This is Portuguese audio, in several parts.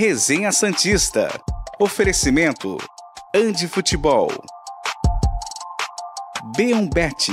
Resenha Santista. Oferecimento Andi Futebol. Beombete.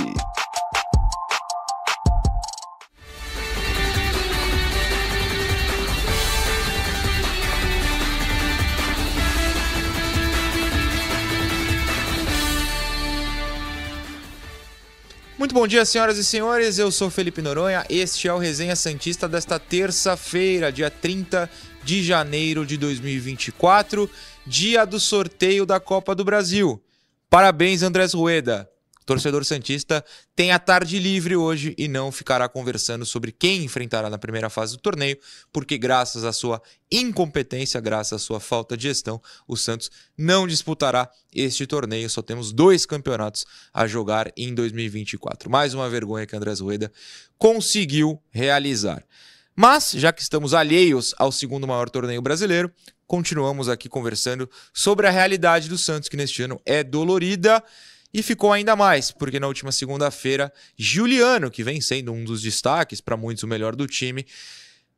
Muito bom dia, senhoras e senhores. Eu sou Felipe Noronha. Este é o Resenha Santista desta terça-feira, dia 30 de janeiro de 2024, dia do sorteio da Copa do Brasil. Parabéns, Andrés Rueda torcedor Santista tem a tarde livre hoje e não ficará conversando sobre quem enfrentará na primeira fase do torneio, porque graças à sua incompetência, graças à sua falta de gestão, o Santos não disputará este torneio. Só temos dois campeonatos a jogar em 2024. Mais uma vergonha que Andrés Rueda conseguiu realizar. Mas, já que estamos alheios ao segundo maior torneio brasileiro, continuamos aqui conversando sobre a realidade do Santos, que neste ano é dolorida. E ficou ainda mais, porque na última segunda-feira, Juliano, que vem sendo um dos destaques, para muitos o melhor do time,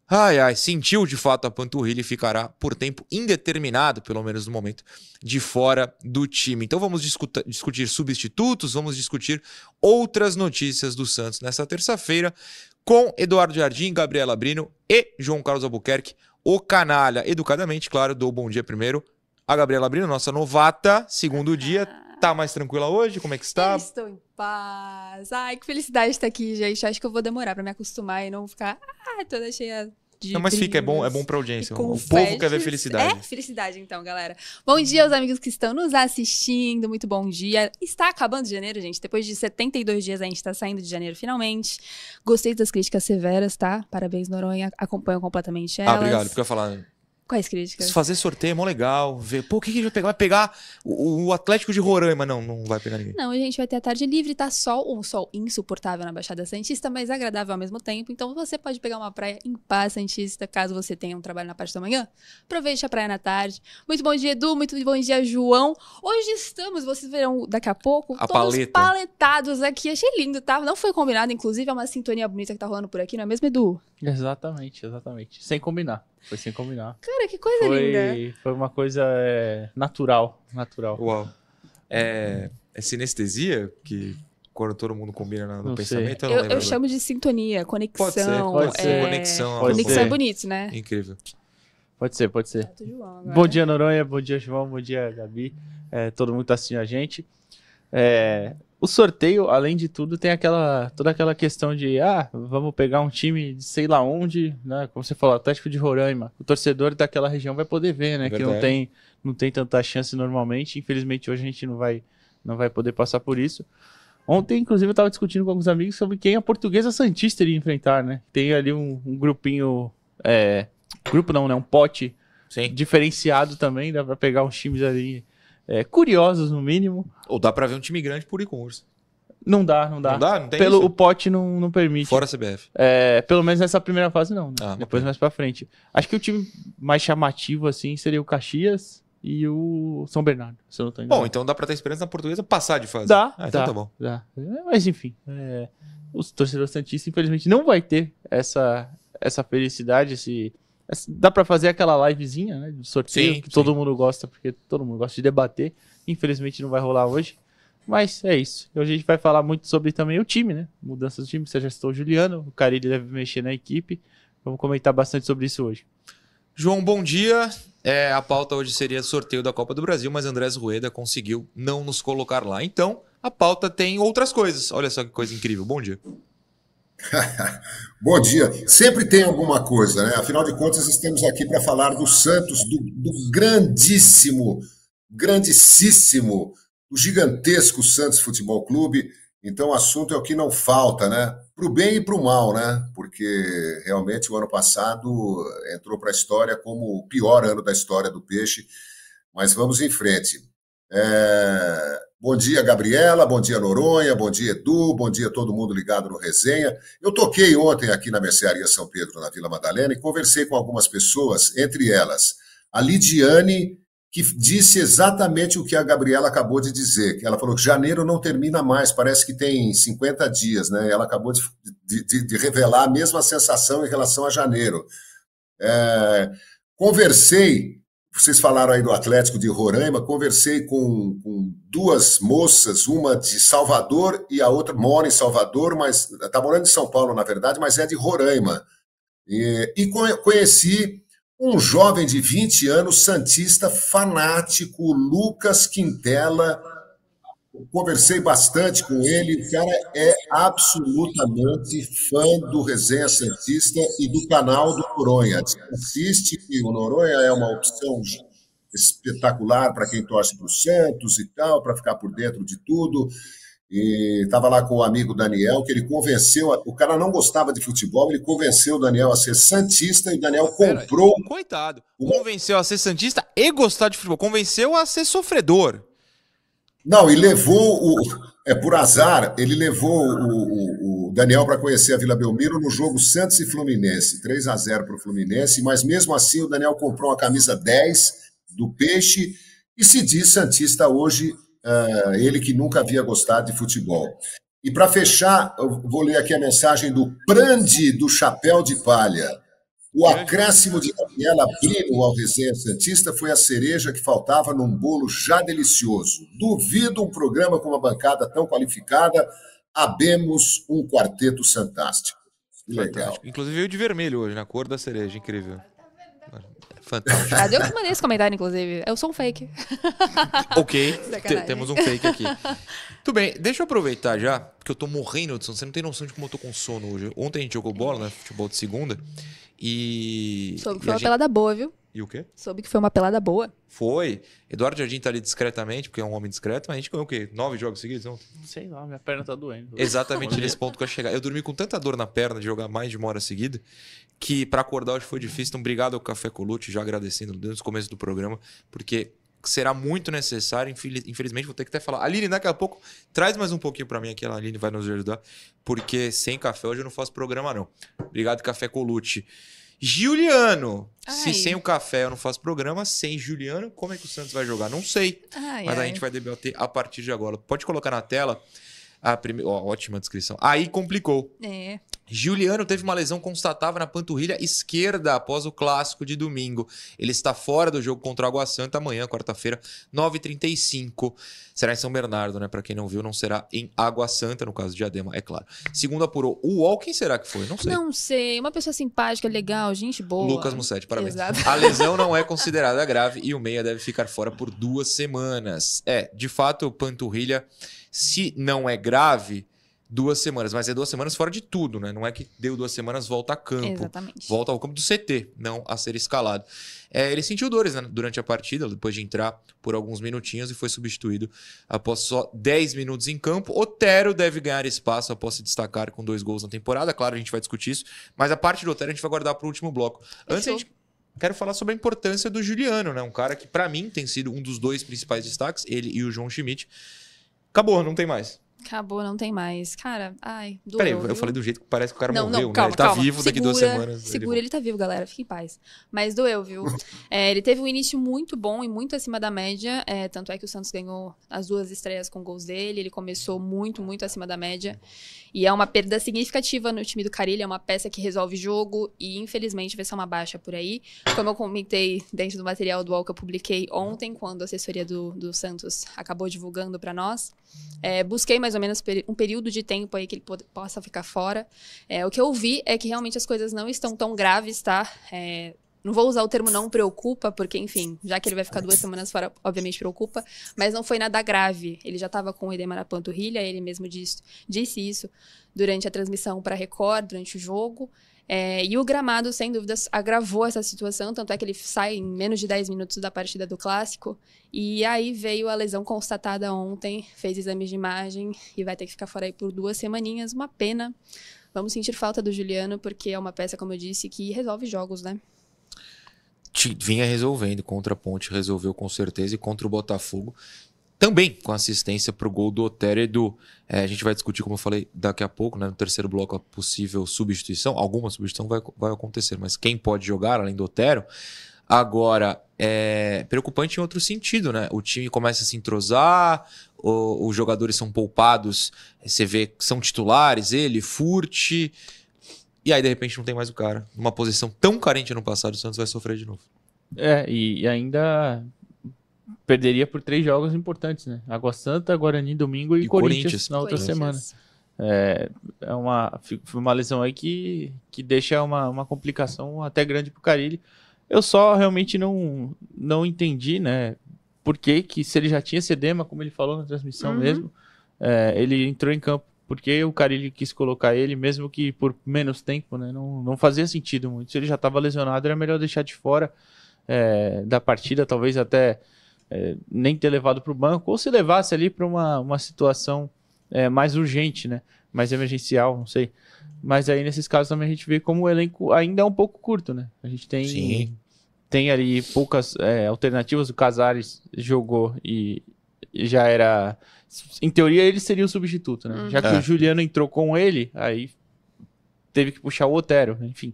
ai ai, sentiu de fato a panturrilha e ficará por tempo indeterminado, pelo menos no momento, de fora do time. Então vamos discutir substitutos, vamos discutir outras notícias do Santos nessa terça-feira com Eduardo Jardim, Gabriela Brino e João Carlos Albuquerque, o canalha. Educadamente, claro, dou bom dia primeiro a Gabriela Brino, nossa novata, segundo dia Tá mais tranquila hoje? Como é que está? Eu estou em paz. Ai, que felicidade estar aqui, gente. Acho que eu vou demorar para me acostumar e não ficar ah, toda cheia de. Não, mas fica, é bom, é bom pra audiência. O povo quer ver felicidade. É, felicidade então, galera. Bom dia aos amigos que estão nos assistindo. Muito bom dia. Está acabando de janeiro, gente. Depois de 72 dias a gente está saindo de janeiro finalmente. Gostei das críticas severas, tá? Parabéns, Noronha. Acompanho completamente elas. Ah, obrigado. Porque eu ia falar Quais críticas? Fazer sorteio é mó legal. Ver, pô, o que, que a gente vai pegar? Vai pegar o, o, Atlético de Roraima. Não, não vai pegar ninguém. Não, a gente vai ter a tarde livre, tá sol, um sol insuportável na Baixada Santista, mas agradável ao mesmo tempo. Então você pode pegar uma praia em paz Santista, caso você tenha um trabalho na parte da manhã. Aproveite a praia na tarde. Muito bom dia, Edu. Muito bom dia, João. Hoje estamos, vocês verão daqui a pouco, a todos paleta. paletados aqui. Achei lindo, tá? Não foi combinado, inclusive, é uma sintonia bonita que tá rolando por aqui, não é mesmo, Edu? Exatamente, exatamente. Sem combinar. Foi sem combinar. Cara, que coisa foi, linda. Foi uma coisa é, natural, natural. Uau. É, é sinestesia que quando todo mundo combina no não pensamento? Eu, eu, eu chamo de sintonia, conexão. Pode ser, pode ser. É... Conexão. Pode conexão ser. é bonito, né? Incrível. Pode ser, pode ser. Bom dia, Noronha. Bom dia, João. Bom dia, Gabi. É, todo mundo tá assistindo a gente. É, o sorteio, além de tudo, tem aquela toda aquela questão de ah, vamos pegar um time de sei lá onde, né? Como você falou, Atlético de Roraima. O torcedor daquela região vai poder ver, né? que não tem não tem tanta chance normalmente. Infelizmente hoje a gente não vai não vai poder passar por isso. Ontem, inclusive, eu estava discutindo com alguns amigos sobre quem a Portuguesa Santista iria enfrentar, né? Tem ali um, um grupinho, é, grupo não, né? Um pote Sim. diferenciado também, dá para pegar uns times ali é, curiosos, no mínimo. Ou dá pra ver um time grande por e-commerce. Não dá, não dá. Não dá? Não tem Pelo, isso? O pote não, não permite. Fora a CBF. É, pelo menos nessa primeira fase, não. Né? Ah, Depois, mais pra frente. Acho que o time mais chamativo, assim, seria o Caxias e o São Bernardo, se eu não tô Bom, então dá pra ter esperança na portuguesa passar de fase. Dá, ah, então dá, tá bom. Dá. Mas, enfim, é, os torcedores santistas, infelizmente, não vai ter essa, essa felicidade, esse... Dá pra fazer aquela livezinha, né? Do sorteio, sim, que sim. todo mundo gosta, porque todo mundo gosta de debater. Infelizmente não vai rolar hoje. Mas é isso. Hoje a gente vai falar muito sobre também o time, né? Mudanças do time. Você já citou o Juliano, o Carilli deve mexer na equipe. Vamos comentar bastante sobre isso hoje. João, bom dia. É, a pauta hoje seria sorteio da Copa do Brasil, mas Andrés Rueda conseguiu não nos colocar lá. Então, a pauta tem outras coisas. Olha só que coisa incrível. Bom dia. Bom dia. Sempre tem alguma coisa, né? Afinal de contas, estamos aqui para falar do Santos, do, do grandíssimo, grandíssimo, gigantesco Santos Futebol Clube. Então, o assunto é o que não falta, né? Para o bem e para o mal, né? Porque realmente o ano passado entrou para a história como o pior ano da história do peixe. Mas vamos em frente. É... Bom dia, Gabriela. Bom dia, Noronha. Bom dia, Edu. Bom dia, todo mundo ligado no resenha. Eu toquei ontem aqui na Mercearia São Pedro, na Vila Madalena, e conversei com algumas pessoas, entre elas a Lidiane, que disse exatamente o que a Gabriela acabou de dizer. Ela falou que janeiro não termina mais, parece que tem 50 dias, né? Ela acabou de, de, de revelar a mesma sensação em relação a janeiro. É... conversei vocês falaram aí do Atlético de Roraima, conversei com, com, duas moças, uma de Salvador e a outra mora em Salvador, mas está morando em São Paulo, na verdade, mas é de Roraima. E, e conheci um jovem de 20 anos, santista fanático, Lucas Quintela. Conversei bastante com ele, o cara é absolutamente fã do Resenha Santista e do canal do Noronha. Assiste que o Noronha é uma opção espetacular para quem torce para o Santos e tal, para ficar por dentro de tudo. E estava lá com o amigo Daniel, que ele convenceu. O cara não gostava de futebol, ele convenceu o Daniel a ser Santista e o Daniel comprou. Pera, coitado. Convenceu a ser Santista e gostar de futebol. Convenceu a ser sofredor. Não, e levou o. É por azar, ele levou o, o, o Daniel para conhecer a Vila Belmiro no jogo Santos e Fluminense. 3 a 0 para o Fluminense, mas mesmo assim o Daniel comprou uma camisa 10 do Peixe e se diz Santista hoje uh, ele que nunca havia gostado de futebol. E para fechar, eu vou ler aqui a mensagem do Prande do Chapéu de Palha. O acréscimo de Daniela Brino ao Resenha Santista foi a cereja que faltava num bolo já delicioso. Duvido um programa com uma bancada tão qualificada. Abemos um quarteto fantástico. Que legal. Fantástico. Inclusive veio de vermelho hoje, na cor da cereja, incrível. Fantástico. Ah, eu que mandei esse comentário, inclusive. Eu sou um fake. ok, temos um fake aqui. Tudo bem, deixa eu aproveitar já, porque eu tô morrendo de sono. Você não tem noção de como eu tô com sono hoje. Ontem a gente jogou bola, né? Futebol de segunda. E. Soube que foi uma gente... pelada boa, viu? E o quê? Soube que foi uma pelada boa. Foi. Eduardo Jardim tá ali discretamente, porque é um homem discreto, mas a gente ganhou o quê? Nove jogos seguidos ontem? Sei lá, minha perna tá doendo. Exatamente nesse ponto que eu ia chegar. Eu dormi com tanta dor na perna de jogar mais de uma hora seguida, que para acordar hoje foi difícil. Então, obrigado ao Café Colute, já agradecendo desde o começo do programa, porque será muito necessário. Infelizmente, vou ter que até falar. Aline, daqui a pouco, traz mais um pouquinho para mim aqui. A Aline vai nos ajudar, porque sem café hoje eu não faço programa, não. Obrigado, Café Colute. Juliano. Ai. Se sem o café eu não faço programa, sem Juliano, como é que o Santos vai jogar? Não sei. Ai, mas ai. a gente vai debater a partir de agora. Pode colocar na tela a primeira. Oh, ótima descrição. Aí complicou. É. Juliano teve uma lesão constatável na panturrilha esquerda após o clássico de domingo. Ele está fora do jogo contra o Água Santa amanhã, quarta-feira, 9h35. Será em São Bernardo, né? Para quem não viu, não será em Água Santa, no caso de Diadema, é claro. Segundo apurou, o UOL, quem será que foi? Não sei. Não sei. Uma pessoa simpática, legal, gente boa. Lucas Mussetti, parabéns. Exato. A lesão não é considerada grave e o meia deve ficar fora por duas semanas. É, de fato, panturrilha, se não é grave duas semanas, mas é duas semanas fora de tudo, né? Não é que deu duas semamas, volta a campo. Exatamente. Volta ao campo do CT, não a ser escalado. É, ele sentiu dores né, durante a partida, depois de entrar por alguns minutinhos e foi substituído após só 10 minutos em campo. Otero deve ganhar espaço após se destacar com dois gols na temporada. Claro, a gente vai discutir isso, mas a parte do Otero a gente vai guardar para o último bloco. Antes a gente quero falar sobre a importância do Juliano, né? Um cara que para mim tem sido um dos dois principais destaques, ele e o João Schmidt. Acabou, não tem mais. Acabou, não tem mais. Cara, ai, doeu. Peraí, eu falei do jeito que parece que o cara não, morreu, não, calma, né? Ele tá calma. vivo daqui segura, duas semanas. Segura, ele, ele tá vivo, galera. Fique em paz. Mas doeu, viu? é, ele teve um início muito bom e muito acima da média. É, tanto é que o Santos ganhou as duas estreias com gols dele. Ele começou muito, muito acima da média. E é uma perda significativa no time do Carilho. É uma peça que resolve jogo e, infelizmente, vai ser uma baixa por aí. Como eu comentei dentro do material do UOL que eu publiquei ontem, quando a assessoria do, do Santos acabou divulgando para nós. É, busquei mais ou menos um período de tempo aí que ele possa ficar fora. É, o que eu vi é que realmente as coisas não estão tão graves, tá? É, não vou usar o termo não preocupa, porque, enfim, já que ele vai ficar duas semanas fora, obviamente preocupa, mas não foi nada grave. Ele já estava com o edema na panturrilha, ele mesmo disse, disse isso durante a transmissão para Record, durante o jogo. É, e o gramado, sem dúvidas, agravou essa situação, tanto é que ele sai em menos de 10 minutos da partida do clássico. E aí veio a lesão constatada ontem, fez exames de imagem e vai ter que ficar fora aí por duas semaninhas. Uma pena. Vamos sentir falta do Juliano, porque é uma peça, como eu disse, que resolve jogos, né? Vinha resolvendo contra a Ponte, resolveu com certeza, e contra o Botafogo também com assistência para o gol do Otero Edu. É, a gente vai discutir, como eu falei, daqui a pouco, né, no terceiro bloco, a possível substituição. Alguma substituição vai, vai acontecer, mas quem pode jogar além do Otero? Agora, é preocupante em outro sentido, né? O time começa a se entrosar, o, os jogadores são poupados, você vê que são titulares, ele, Furt, e aí de repente não tem mais o cara. Numa posição tão carente no passado, o Santos vai sofrer de novo. É, e, e ainda perderia por três jogos importantes, né? Água Santa, Guarani domingo e, E Corinthians, Corinthians. na outra Corinthians. semana. É, é uma, uma lesão aí que, que deixa uma, uma complicação até grande pro Carilli. Eu só realmente não, não entendi, né? Por que, que se ele já tinha esse edema, como ele falou na transmissão Uhum. mesmo, é, ele entrou em campo. Porque o Carilli quis colocar ele, mesmo que por menos tempo, né? Não, não fazia sentido muito. Se ele já estava lesionado, era melhor deixar de fora é, da partida, talvez até é, nem ter levado para o banco, ou se levasse ali para uma, uma situação é, mais urgente, né? Mais emergencial, não sei. Mas aí nesses casos também a gente vê como o elenco ainda é um pouco curto, né? A gente tem, Sim. tem ali poucas é, alternativas. O Casares jogou e já era. Em teoria, ele seria o substituto, né? Uhum. Já que É. o Juliano entrou com ele, aí teve que puxar o Otero, enfim.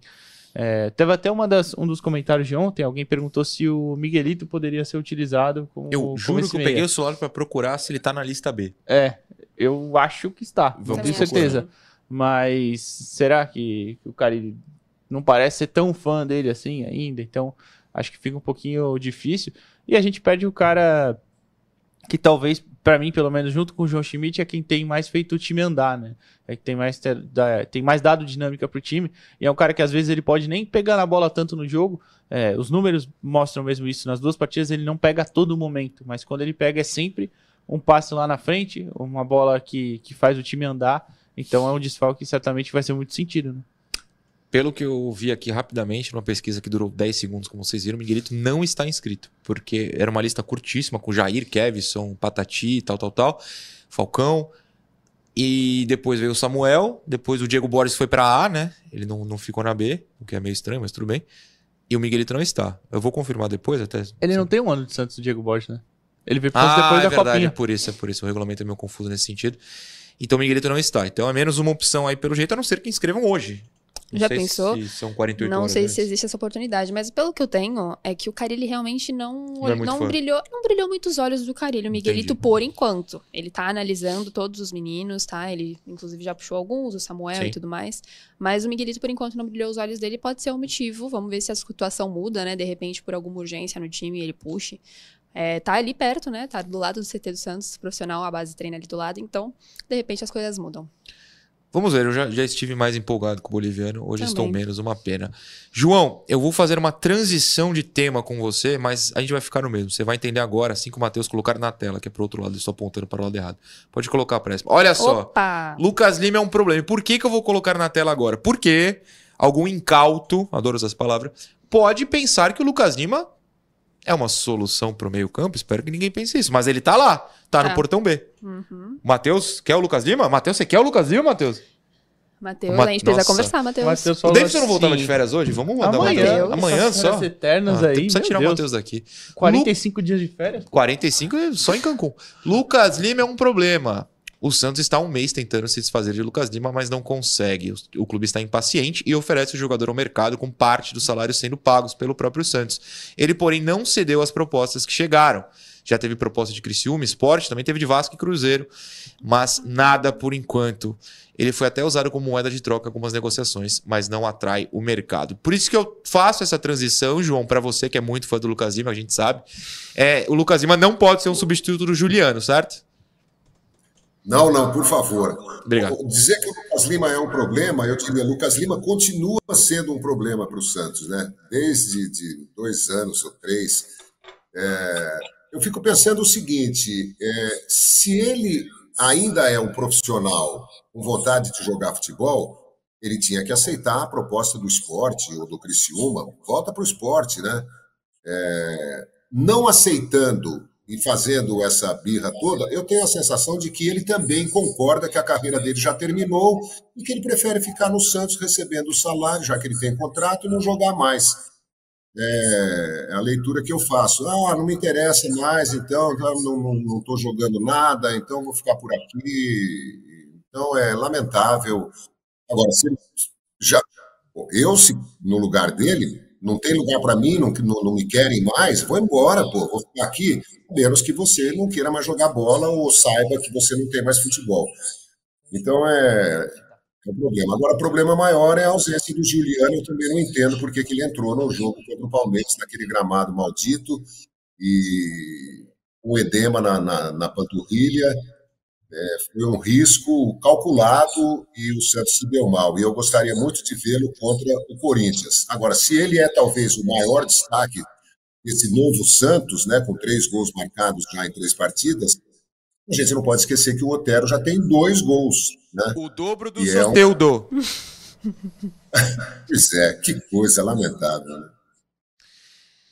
É, teve até uma das, um dos comentários de ontem, alguém perguntou se o Miguelito poderia ser utilizado como. Eu como juro esse que eu peguei o celular pra procurar se ele tá na lista B. É, eu acho que está, Vamos tenho certeza. Mas será que, que o cara ele não parece ser tão fã dele assim ainda? Então acho que fica um pouquinho difícil. E a gente perde o cara que talvez, pra mim, pelo menos, junto com o João Schmidt, é quem tem mais feito o time andar, né? É que tem mais, tem mais dado dinâmica pro time. E é um cara que às vezes ele pode nem pegar na bola tanto no jogo. É, os números mostram mesmo isso. Nas duas partidas ele não pega a todo momento, mas quando ele pega é sempre um passe lá na frente, uma bola que, que faz o time andar. Então é um desfalque que certamente vai ser muito sentido, né? Pelo que eu vi aqui rapidamente, numa pesquisa que durou 10 segundos, como vocês viram, o Miguelito não está inscrito. Porque era uma lista curtíssima, com Jair, Kevson, Patati, tal, tal, tal, Falcão. E depois veio o Samuel. Depois o Diego Borges foi pra A, né? Ele não, não ficou na B, o que é meio estranho, mas tudo bem. E o Miguelito não está. Eu vou confirmar depois até. Ele não tem um ano de Santos, o Diego Borges, né? Ele veio Ah, Santos depois é da verdade, é copinha. por isso, é por isso. O regulamento é meio confuso nesse sentido. Então o Miguelito não está. Então é menos uma opção aí pelo jeito, a não ser que inscrevam hoje. Não Já sei pensou? Se são 48 Não horas sei antes. se existe essa oportunidade, mas pelo que eu tenho, é que o Carilli realmente não, Não é não brilhou, não brilhou muito os olhos do Carilli, o Miguelito, Entendi. por enquanto. Ele tá analisando todos os meninos, tá? Ele, inclusive, já puxou alguns, o Samuel Sim. e tudo mais. Mas o Miguelito, por enquanto, não brilhou os olhos dele. Pode ser um motivo. Vamos ver se a situação muda, né? De repente, por alguma urgência no time, ele puxe. É, tá ali perto, né? Tá do lado do CT do Santos, profissional, a base treina ali do lado. Então, de repente, as coisas mudam. Vamos ver, eu já, já estive mais empolgado com o boliviano, hoje Também. estou menos, uma pena. João, eu vou fazer uma transição de tema com você, mas a gente vai ficar no mesmo. Você vai entender agora, assim que o Matheus colocar na tela, que é pro outro lado, eu estou apontando para o lado errado. Pode colocar, próximo. Olha só, Opa! Lucas Lima é um problema. Por que, que eu vou colocar na tela agora? Porque algum incauto, adoro essas palavras, pode pensar que o Lucas Lima é uma solução pro meio campo. Espero que ninguém pense isso. Mas ele tá lá, tá no Tá. portão B. Uhum. Matheus, quer o Lucas Lima? Matheus, você quer o Lucas Lima, Matheus? Matheus, Ma- a gente precisa Nossa. conversar, Matheus. Matheus O Davidson não voltava assim, de férias hoje? Vamos mandar Amanhã, uma Matheus. Amanhã só? eternas Ah, aí, precisa tirar o Deus. Matheus daqui. 45 dias de férias? 45 é só em Cancún. Lucas Lima é um problema. O Santos está um mês tentando se desfazer de Lucas Lima, mas não consegue. O, o clube está impaciente e oferece o jogador ao mercado com parte dos salários sendo pagos pelo próprio Santos. Ele, porém, não cedeu às propostas que chegaram. Já teve proposta de Criciúma, Esporte, também teve de Vasco e Cruzeiro, mas nada por enquanto. Ele foi até usado como moeda de troca em algumas negociações, mas não atrai o mercado. Por isso que eu faço essa transição, João, para você que é muito fã do Lucas Lima, a gente sabe. É, o Lucas Lima não pode ser um substituto do Juliano, certo? Não, não, por favor. Obrigado. Dizer que o Lucas Lima é um problema, eu diria, Lucas Lima continua sendo um problema para o Santos, né? Desde de dois anos ou três. É, eu fico pensando o seguinte: é, se ele ainda é um profissional com vontade de jogar futebol, ele tinha que aceitar a proposta do esporte ou do Criciúma. Volta para o esporte, né? É, não aceitando e fazendo essa birra toda, eu tenho a sensação de que ele também concorda que a carreira dele já terminou e que ele prefere ficar no Santos recebendo o salário, já que ele tem contrato, e não jogar mais. É a leitura que eu faço. Ah, não me interessa mais, então não estou jogando nada, então vou ficar por aqui. Então é lamentável. Agora, se já, eu, se no lugar dele, não tem lugar para mim, não, não, não, me querem mais, vou embora, pô, vou ficar aqui, menos que você não queira mais jogar bola ou saiba que você não tem mais futebol. Então, é, É um problema. Agora, o problema maior é a ausência do Juliano. Eu também não entendo porque que ele entrou no jogo contra o Palmeiras, naquele gramado maldito e um edema na, na, na panturrilha. É, foi um risco calculado e o Santos se deu mal. E eu gostaria muito de vê-lo contra o Corinthians. Agora, se ele é talvez o maior destaque desse novo Santos, né, com três gols marcados já em três partidas, a gente não pode esquecer que o Otero já tem dois gols. Né? O dobro do sorteio é um... pois é, que coisa lamentável. Né?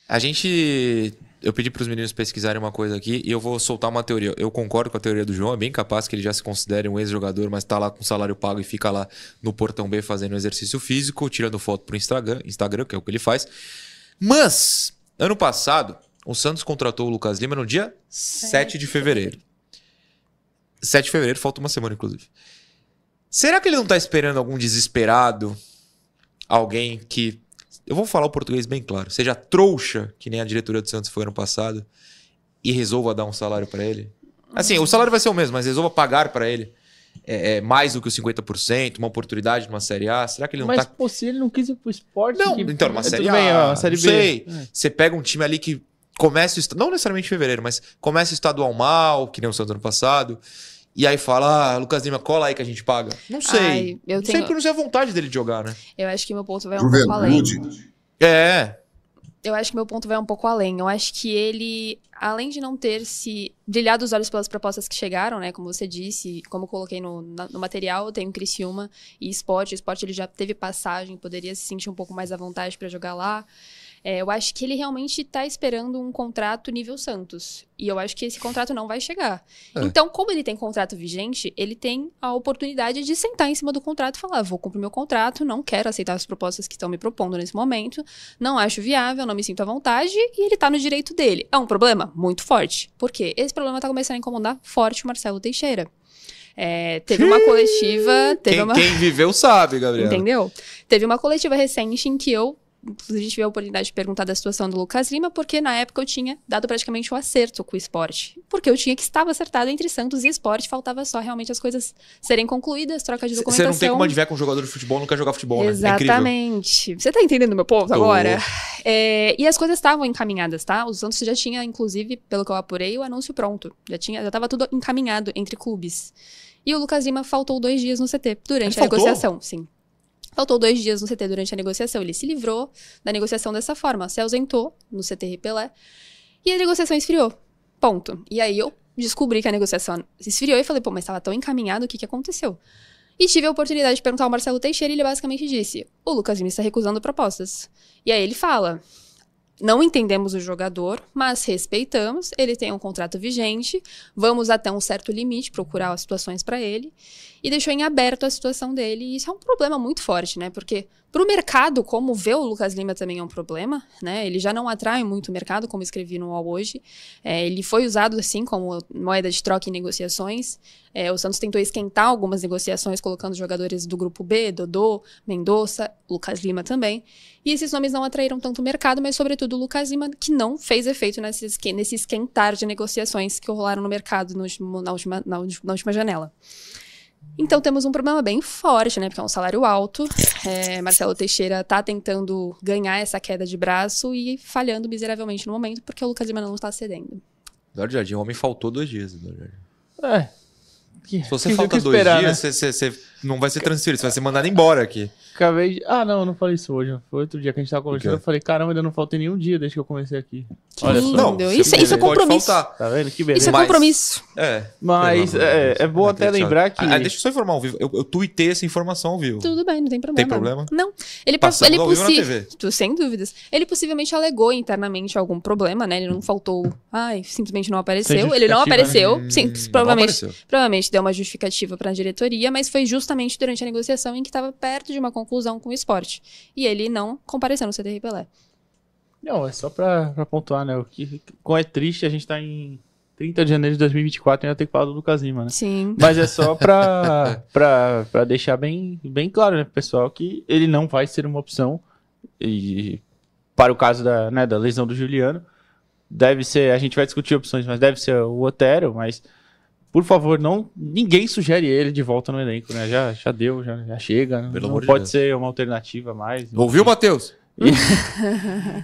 A gente. Eu pedi para os meninos pesquisarem uma coisa aqui e eu vou soltar uma teoria. Eu concordo com a teoria do João, é bem capaz que ele já se considere um ex-jogador, mas está lá com salário pago e fica lá no Portão B fazendo exercício físico, tirando foto para o Instagram, Instagram, que é o que ele faz. Mas, ano passado, o Santos contratou o Lucas Lima no dia 7 de fevereiro. 7 de fevereiro, falta uma semana, inclusive. Será que ele não tá esperando algum desesperado? Alguém que. Eu vou falar o português bem claro. Seja trouxa, que nem a diretoria do Santos foi ano passado, e resolva dar um salário para ele? Assim, o salário vai ser o mesmo, mas resolva pagar para ele. É, é, mais do que os 50%, uma oportunidade numa Série A? Será que ele não Mas, tá. Mas, se ele não quis ir pro esporte. Não, que... então, numa é, Série A. Bem, ó, série não B. sei. É. Você pega um time ali que começa o. Não necessariamente em fevereiro, mas começa o estadual mal, que nem o Santos ano passado. E aí fala, ah, Lucas Lima, cola aí que a gente paga. Não sei. Ai, eu não tenho- sei porque não sei a vontade dele de jogar, né? Eu acho que meu ponto vai um pouco além. Juventude. É. Eu acho que meu ponto vai um pouco além. Eu acho que ele, além de não ter se brilhado os olhos pelas propostas que chegaram, né? Como você disse, como eu coloquei no, no material, tem o Criciúma e esporte. O esporte ele já teve passagem, poderia se sentir um pouco mais à vontade para jogar lá. É, eu acho que ele realmente está esperando um contrato nível Santos. E eu acho que esse contrato não vai chegar. É. Então, como ele tem contrato vigente, ele tem a oportunidade de sentar em cima do contrato e falar: vou cumprir meu contrato, não quero aceitar as propostas que estão me propondo nesse momento, não acho viável, não me sinto à vontade, e ele tá no direito dele. É um problema muito forte. Por quê? Esse problema tá começando a incomodar forte o Marcelo Teixeira. É, teve uma coletiva. Teve Quem, uma... quem viveu sabe, Gabriel. Entendeu? Teve uma coletiva recente em que eu, inclusive, tive a oportunidade de perguntar da situação do Lucas Lima, porque na época eu tinha dado praticamente o acerto com o esporte. Porque eu tinha que estava acertado entre Santos e esporte, faltava só realmente as coisas serem concluídas, troca de Você documentação. não tem como adivinhar com um jogador de futebol não quer jogar futebol, né? É. Exatamente. Você tá entendendo o meu ponto Tô. agora? É, e as coisas estavam encaminhadas, tá? O Santos já tinha, inclusive, pelo que eu apurei, o anúncio pronto. Já tinha, já tava tudo encaminhado entre clubes. E o Lucas Lima faltou dois dias no CT durante Ele a faltou? negociação, sim. Faltou dois dias no CT durante a negociação. Ele se livrou da negociação dessa forma, se ausentou no CT Ripelé e a negociação esfriou. Ponto. E aí eu descobri que a negociação esfriou e falei, pô, mas estava tão encaminhado, o que, que aconteceu? E tive a oportunidade de perguntar ao Marcelo Teixeira e ele basicamente disse: o Lucas Lima está recusando propostas. E aí ele fala: não entendemos o jogador, mas respeitamos, ele tem um contrato vigente, vamos até um certo limite procurar as situações para ele. E deixou em aberto a situação dele. E isso é um problema muito forte, né? Porque para o mercado, como vê o Lucas Lima também é um problema, né? Ele já não atrai muito o mercado, como escrevi no UOL hoje. É, ele foi usado, assim, como moeda de troca em negociações. É, o Santos tentou esquentar algumas negociações, colocando jogadores do grupo B, Dodô, Mendonça, Lucas Lima também. E esses nomes não atraíram tanto o mercado, mas sobretudo o Lucas Lima, que não fez efeito nesse, nesse esquentar de negociações que rolaram no mercado no na, última, na, na última janela. Então temos um problema bem forte, né? Porque é um salário alto. É, Marcelo Teixeira está tentando ganhar essa queda de braço e falhando miseravelmente no momento, porque o Lucas Lima não está cedendo. Eduardo Jardim, o homem faltou dois dias, Eduardo Jardim. É. Que, Se você que- falta que dois esperar, dias, né? você, você- você não vai ser transferido, você vai ser mandado embora aqui. Acabei de... Ah, não, eu não falei isso hoje. Foi outro dia que a gente tava conversando. Eu falei, caramba, ainda não faltei nenhum dia desde que eu comecei aqui. Olha só. Não, Entendeu? você Isso- isso é compromisso. Tá vendo? Que Isso beleza. é Mas- compromisso. É. Mas é, é bom até lembrar que. Ah, deixa eu só informar ao vivo. Eu, eu tuitei essa informação ao vivo. Tudo bem, não tem problema. Tem problema? Não. Ele, Passando ele ao vivo na possi- TV. Tu, Sem dúvidas. Ele possivelmente alegou internamente algum problema, né? Ele não faltou. Ai, simplesmente não apareceu. Ele não justificativa, apareceu. Hum, Sim, não provavelmente, apareceu. provavelmente deu uma justificativa para a diretoria, mas foi justamente durante a negociação em que estava perto de uma conclusão com o esporte. E ele não compareceu no CTR Pelé. Não, é só pra, pra pontuar, né? O que como é triste, a gente tá em 30 de janeiro de 2024 e ainda tem que falar do Lucas Lima, né? Sim. Mas é só pra, pra, pra deixar bem, bem claro, né, pessoal, que ele não vai ser uma opção. E para o caso da, né, da lesão do Juliano, deve ser, a gente vai discutir opções, mas deve ser o Otero, mas por favor, não ninguém sugere ele de volta no elenco, né? Já, já deu, já, já chega. Pelo não pode de ser uma alternativa mais. Ouviu, Matheus? E,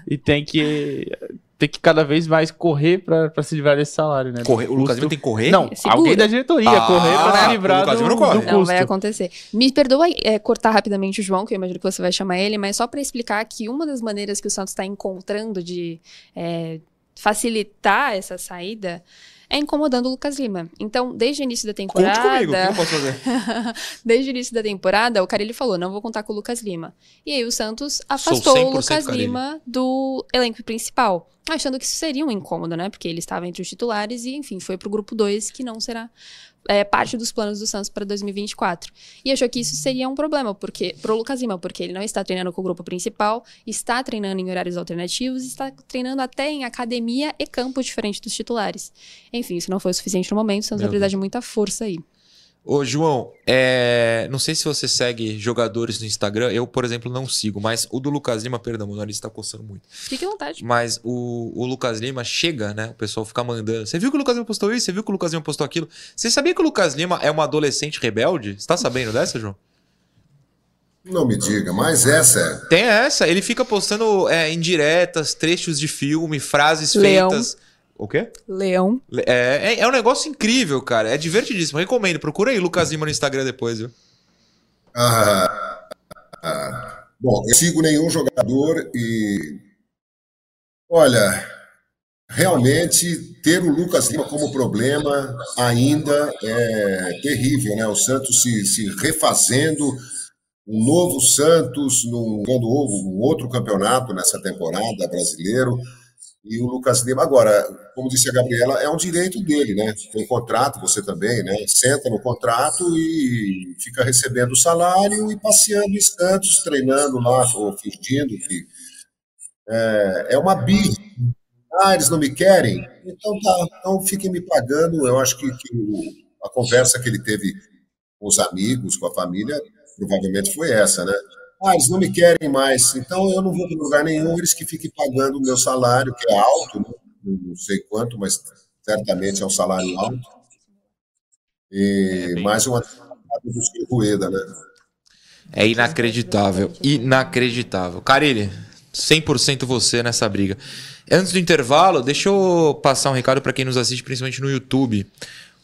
e, tem que tem que cada vez mais correr para se livrar desse salário, né? Correr, o Lucas Lima tem que correr? Não, Segura. alguém da diretoria ah, correr para se livrar do, não, corre. do não vai acontecer. Me perdoa é, cortar rapidamente o João, que eu imagino que você vai chamar ele, mas só para explicar que uma das maneiras que o Santos está encontrando de é, facilitar essa saída é incomodando o Lucas Lima. Então, desde o início da temporada. Conte comigo, o que eu posso fazer? desde o início da temporada, o cara ele falou: não vou contar com o Lucas Lima. E aí o Santos afastou o Lucas Lima do elenco principal. Achando que isso seria um incômodo, né? Porque ele estava entre os titulares e, enfim, foi pro grupo 2, que não será é, parte dos planos do Santos para 2024. E achou que isso seria um problema porque pro Lucas Lima, porque ele não está treinando com o grupo principal, está treinando em horários alternativos, está treinando até em academia e campo diferente dos titulares. Enfim, isso não foi o suficiente no momento, o Santos vai precisar de muita força aí. Ô, João, é... não sei se você segue jogadores no Instagram. Eu, por exemplo, não sigo, mas o do Lucas Lima, perdão, meu nariz tá coçando muito. Fique à vontade. Mas o, o Lucas Lima chega, né? O pessoal fica mandando. Você viu que o Lucas Lima postou isso? Você viu que o Lucas Lima postou aquilo? Você sabia que o Lucas Lima é uma adolescente rebelde? Você tá sabendo dessa, João? Não me diga, mas essa é. Tem essa. Ele fica postando é, indiretas, trechos de filme, frases Leão. feitas. O quê? Leão. É, é, é, um negócio incrível, cara. É divertidíssimo. Recomendo. Procura aí Lucas Lima no Instagram depois, viu? Ah, ah, bom, eu sigo nenhum jogador e. Olha, realmente ter o Lucas Lima como problema ainda é terrível, né? O Santos se, se refazendo, um novo Santos, num, quando houve um outro campeonato nessa temporada brasileiro e o Lucas Lima. Agora, como disse a Gabriela, é um direito dele, né? Tem contrato, você também, né? Senta no contrato e fica recebendo o salário e passeando em Santos, treinando lá, ou fingindo que é, é uma birra. Ah, eles não me querem? Então tá, então fiquem me pagando. Eu acho que, que a conversa que ele teve com os amigos, com a família, provavelmente foi essa, né? Ah, eles não me querem mais, então eu não vou para lugar nenhum, eles que fiquem pagando o meu salário, que é alto, né? não sei quanto, mas certamente é um salário alto. E é mais uma do Rueda, né? É inacreditável, inacreditável. Carilli, 100% você nessa briga. Antes do intervalo, deixa eu passar um recado para quem nos assiste, principalmente no YouTube.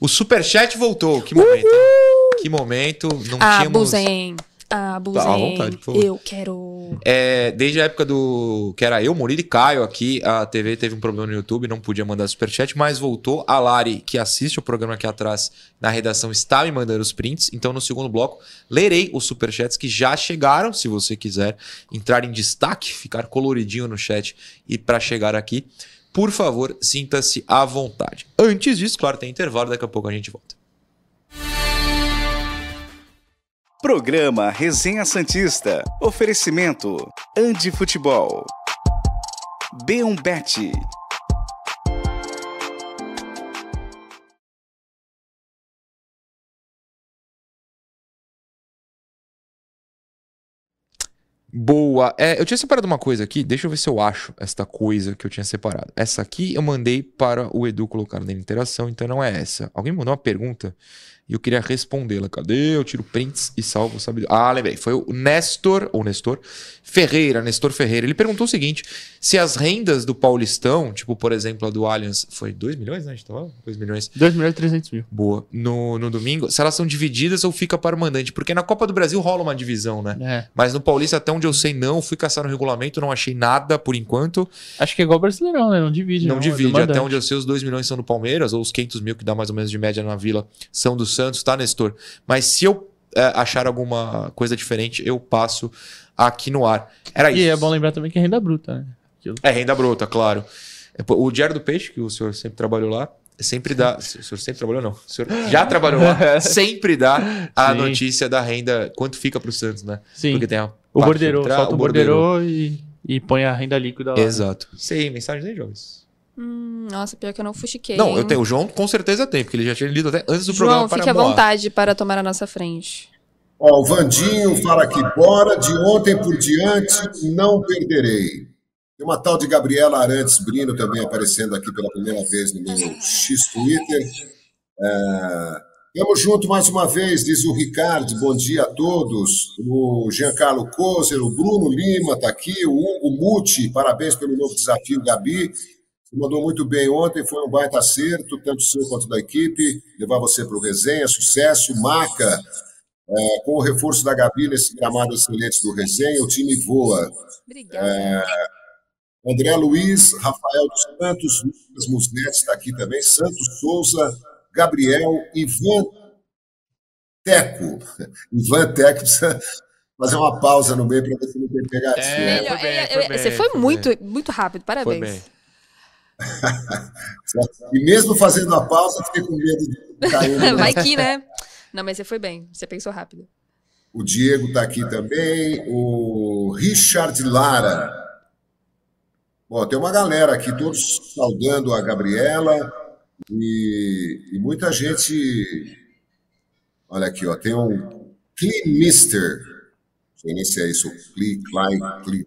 O Superchat voltou. Que momento, hein? Que momento. Não ah, tínhamos... Buzen. Ah, Tá, à vontade, por favor. Eu quero. É, desde a época do. que era eu, Murilo e Caio aqui, a TV teve um problema no YouTube, não podia mandar superchat, mas voltou. A Lari, que assiste o programa aqui atrás na redação, está me mandando os prints. Então, no segundo bloco, lerei os superchats que já chegaram. Se você quiser entrar em destaque, ficar coloridinho no chat e para chegar aqui, por favor, sinta-se à vontade. Antes disso, claro, tem intervalo, daqui a pouco a gente volta. Programa Resenha Santista. Oferecimento: Andi Futebol. B1Bet. Boa. É, eu tinha separado uma coisa aqui, deixa eu ver se eu acho esta coisa que eu tinha separado. Essa aqui eu mandei para o Edu colocar na interação, então não é essa. Alguém mandou uma pergunta e eu queria respondê-la. Cadê? Eu tiro prints e salvo, sabe? Ah, lembrei. Foi o Nestor, ou Nestor Ferreira, Nestor Ferreira. Ele perguntou o seguinte: se as rendas do Paulistão, tipo, por exemplo, a do Allianz, foi 2 milhões, né? A gente tava? 2 milhões. 2 milhões e 300 mil. Boa. No, no domingo, se elas são divididas ou fica para o mandante? Porque na Copa do Brasil rola uma divisão, né? É. Mas no Paulista, até onde eu sei, não. Fui caçar no regulamento, não achei nada por enquanto. Acho que é igual o Brasileirão, né? Não divide. Não, não é divide. É até onde eu sei, os 2 milhões são do Palmeiras, ou os 500 mil que dá mais ou menos de média na Vila, são do Santos, tá, Nestor? Mas se eu é, achar alguma coisa diferente, eu passo aqui no ar. Era isso. E é bom lembrar também que é renda bruta, né? Aquilo. É renda bruta, claro. É, o Diário do Peixe, que o senhor sempre trabalhou lá, sempre dá. O senhor sempre trabalhou, não. O senhor já trabalhou lá, sempre dá a Sim. notícia da renda, quanto fica para o Santos, né? Sim. Porque tem a o borderô, solta o borderô e, e põe a renda líquida lá. Exato. Sei, mensagem aí, jovens. Hum, nossa, pior que eu não fuxiquei. Não, eu tenho. O João com certeza tem, porque ele já tinha lido até antes do João, programa. João, fique à vontade para tomar a nossa frente. Ó, o Vandinho fala aqui, bora, de ontem por diante, não perderei. Tem uma tal de Gabriela Arantes Brino também aparecendo aqui pela primeira vez no meu X Twitter. É, Estamos juntos mais uma vez, diz o Ricardo, bom dia a todos. O Giancarlo Kozer, o Bruno Lima está aqui, o Hugo Muti, parabéns pelo novo desafio, Gabi. Você mandou muito bem ontem, foi um baita acerto, tanto seu quanto da equipe. Levar você para o resenha, sucesso. Maca, é, com o reforço da Gabi nesse gramado excelente do resenha, o time voa. Obrigada. É, André Luiz, Rafael dos Santos, Lucas Musnetti está aqui também, Santos Souza, Gabriel, Ivan Teco. Ivan Teco precisa fazer uma pausa no meio para ver se não tem pegadinha. É, foi bem, É, foi é, bem, você foi, foi muito, bem. muito rápido, Foi parabéns. E mesmo fazendo a pausa, fiquei com medo de cair. Vai que, né? Não, mas você foi bem, você pensou rápido. O Diego está aqui também, o Richard Lara. Bom, tem uma galera aqui, todos saudando a Gabriela e, e muita gente. Olha aqui, ó, tem um Clean Mister. Não sei nem se é isso, Clean, Klein, Clean.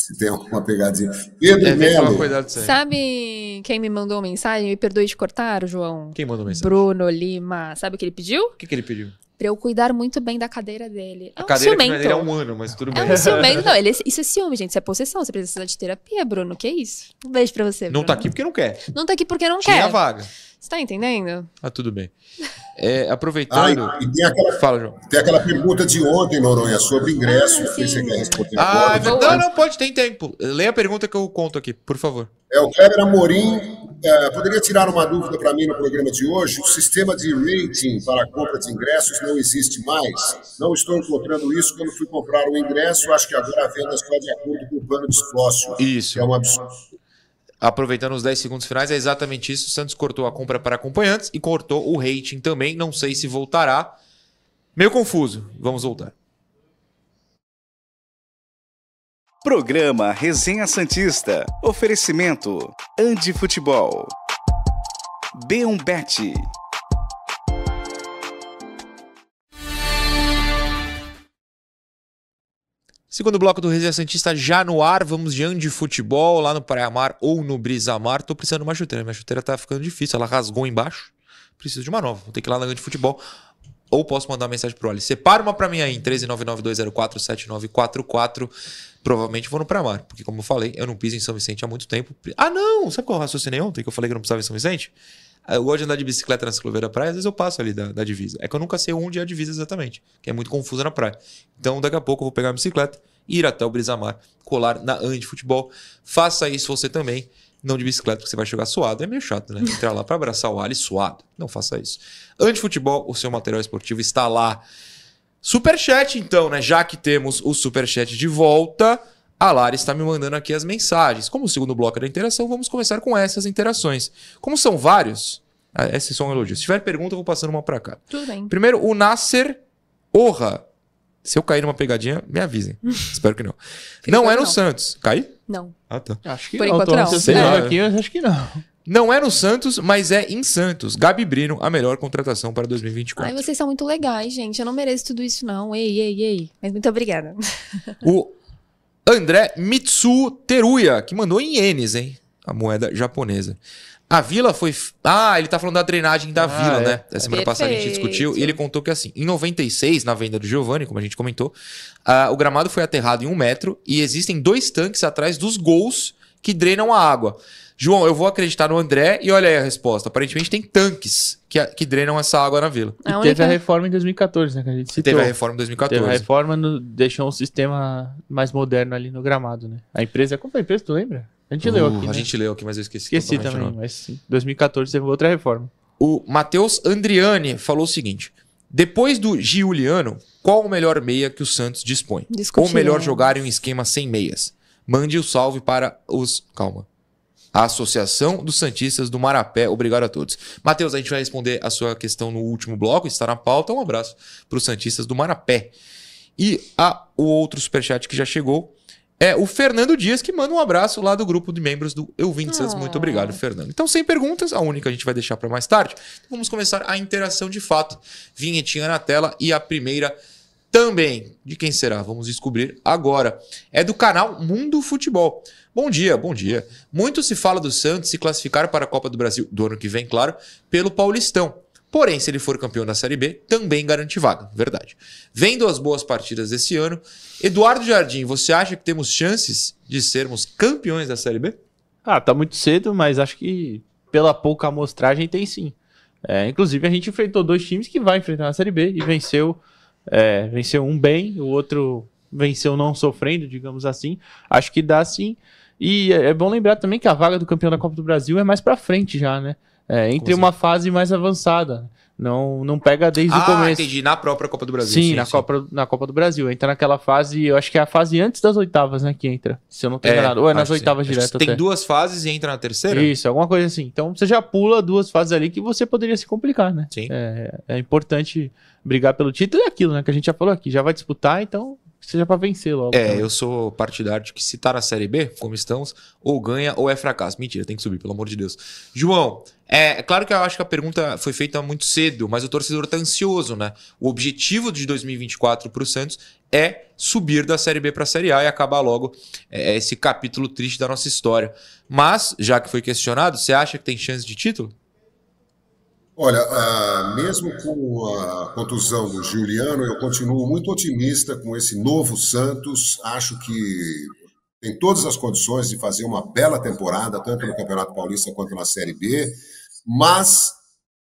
Se tem alguma pegadinha. Pedro É, Melo. Sabe quem me mandou mensagem? Me perdoe de cortar, João. Quem mandou mensagem? Bruno Lima. Sabe o que ele pediu? O que, que ele pediu? Pra eu cuidar muito bem da cadeira dele. É A um cadeira que não é ciumento. dele é um ano, mas tudo bem. É um ciumento. Não, ele, isso é ciúme, gente. Isso é possessão. Você precisa de terapia, Bruno. Que isso? Um beijo pra você, Não Bruno. tá aqui porque não quer. Não tá aqui porque não Tinha quer. a vaga. Você tá entendendo? Ah, tudo bem. É, Ah, aproveitando. e, e tem, aquela, Fala, João. tem aquela pergunta de ontem, Noronha, sobre ingresso. Ah, Não sei se você quer responder Ah, agora. é. Não, não, pode, tem tempo. Leia a pergunta que eu conto aqui, por favor. É, o Kleber Amorim é, poderia tirar uma dúvida para mim no programa de hoje? O sistema de rating para a compra de ingressos não existe mais. Não estou encontrando isso quando fui comprar o ingresso. Acho que agora a venda é só de acordo com o plano de sócio. Isso. É um absurdo. Aproveitando os 10 segundos finais, é exatamente isso. O Santos cortou a compra para acompanhantes e cortou o rating também. Não sei se voltará. Meio confuso. Vamos voltar. Programa Resenha Santista. Oferecimento: Andi Futebol. B1 Segundo bloco do Resenha Santista já no ar, vamos de Andi Futebol lá no Praia Mar ou no Brisa Mar. Tô precisando de uma chuteira, minha chuteira tá ficando difícil, ela rasgou embaixo. Preciso de uma nova, vou ter que ir lá na Andi Futebol. Ou posso mandar uma mensagem pro Ali. Separa uma pra mim aí em 13992047944. Provavelmente vou no Praia Mar, porque como eu falei, eu não piso em São Vicente há muito tempo. Ah, não! Sabe qual eu raciocinei ontem que eu falei que eu não precisava em São Vicente? Ah, Eu gosto de andar de bicicleta na ciclovia da praia, às vezes eu passo ali da, da divisa. É que eu nunca sei onde é a divisa exatamente, que é muito confusa na praia. Então, daqui a pouco eu vou pegar a bicicleta, ir até o Brisamar, colar na Andi Futebol. Faça isso você também, não de bicicleta, porque você vai chegar suado. É meio chato, né? Entrar lá para abraçar o Ali suado. Não faça isso. Andi Futebol, o seu material esportivo está lá. Superchat, então, né? Já que temos o Superchat de volta, a Lara está me mandando aqui as mensagens. Como o segundo bloco é da interação, vamos começar com essas interações. Como são vários, ah, esses são elogios. Se tiver pergunta, eu vou passando uma para cá. Tudo bem. Primeiro, o Nasser Orra. Se eu cair numa pegadinha, me avisem. Espero que não. não é no não. Santos. Cai? Não. Ah, tá. Acho que Por não. enquanto não. raciocinando É. aqui, mas acho que não. Não é no Santos, mas é em Santos. Gabi Brino, a melhor contratação para Ai, 2024. vocês são muito legais, gente. Eu não mereço tudo isso, não. Ei, ei, ei. Mas muito obrigada. O André Mitsu Teruya, que mandou em ienes, hein? A moeda japonesa. A vila foi. Ah, ele tá falando da drenagem da Ah, vila, é. né? A semana passada a gente Perfeito. discutiu e ele contou que assim, em 96, na venda do Giovanni, como a gente comentou, ah, o gramado foi aterrado em um metro e existem dois tanques atrás dos gols que drenam a água. João, eu vou acreditar no André e olha aí a resposta. Aparentemente tem tanques que, que drenam essa água na vila. E A teve única- a reforma em 2014, né? Que a gente citou. Teve a reforma em Teve 2014. a reforma, no- deixou um sistema mais moderno ali no gramado, né? A empresa, qual foi a empresa, tu lembra? A gente leu Uh, aqui, A né? gente leu aqui, mas eu esqueci. Esqueci também, nome. mas sim. 2014 teve outra reforma. O Matheus Andriani falou o seguinte: depois do Giuliano, qual o melhor meia que o Santos dispõe? Discutiremos. Ou melhor jogar em um esquema sem meias? Mande o salve para os. Calma. A Associação dos Santistas do Marapé. Obrigado a todos. Matheus, a gente vai responder a sua questão no último bloco, está na pauta. Um abraço para os Santistas do Marapé. E a, o outro superchat que já chegou é o Fernando Dias, que manda um abraço lá do grupo de membros do Eu Vim de Santos. Muito obrigado, Fernando. Então, sem perguntas, a única a gente vai deixar para mais tarde. Vamos começar a interação de fato. Vinhetinha na tela e a primeira também. De quem será? Vamos descobrir agora. É do canal Mundo Futebol. Bom dia, bom dia. Muito se fala do Santos se classificar para a Copa do Brasil do ano que vem, claro, pelo Paulistão. Porém, se ele for campeão da Série B, também garante vaga, verdade. Vendo as boas partidas desse ano, Eduardo Jardim, você acha que temos chances de sermos campeões da Série B? Ah, tá muito cedo, mas acho que pela pouca amostragem tem sim. É, inclusive, a gente enfrentou dois times que vai enfrentar na Série B e venceu, é, venceu um bem, o outro venceu não sofrendo, digamos assim. Acho que dá sim. E é, é bom lembrar também que a vaga do campeão da Copa do Brasil é mais para frente já, né? É, entre uma fase mais avançada. Não, não pega desde ah, o começo. entendi. Na própria Copa do Brasil. Sim, sim na, sim. Copa, na Copa do Brasil. Entra naquela fase, eu acho que é a fase antes das oitavas, né? Que entra. Se eu não tenho é, enganado. Ou é nas oitavas direto. Tem duas fases e entra na terceira? Isso, alguma coisa assim. Então você já pula duas fases ali que você poderia se complicar, né? Sim. É, é importante brigar pelo título e aquilo, né? Que a gente já falou aqui. Já vai disputar, então seja para vencer logo. É, também. eu sou partidário de que se tá na Série B, como estamos, ou ganha ou é fracasso. Mentira, tem que subir, pelo amor de Deus. João, é, é claro que eu acho que a pergunta foi feita muito cedo, mas o torcedor tá ansioso, né? O objetivo de 2024 para o Santos é subir da Série B para a Série A e acabar logo é, esse capítulo triste da nossa história. Mas, já que foi questionado, você acha que tem chance de título? Olha, uh, mesmo com a contusão do Juliano, eu continuo muito otimista com esse novo Santos. Acho que tem todas as condições de fazer uma bela temporada, tanto no Campeonato Paulista quanto na Série B. Mas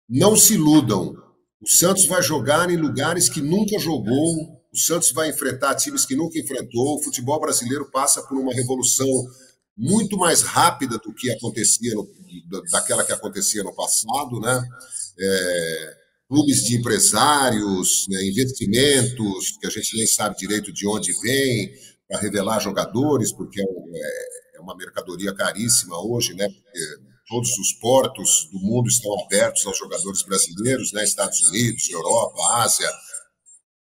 não se iludam. O Santos vai jogar em lugares que nunca jogou. O Santos vai enfrentar times que nunca enfrentou. O futebol brasileiro passa por uma revolução muito mais rápida do que acontecia no, daquela que acontecia no passado, né? É, clubes de empresários, né, investimentos que a gente nem sabe direito de onde vem para revelar jogadores, porque é, é, é, uma mercadoria caríssima hoje, né? Todos os portos do mundo estão abertos aos jogadores brasileiros, né? Estados Unidos, Europa, Ásia.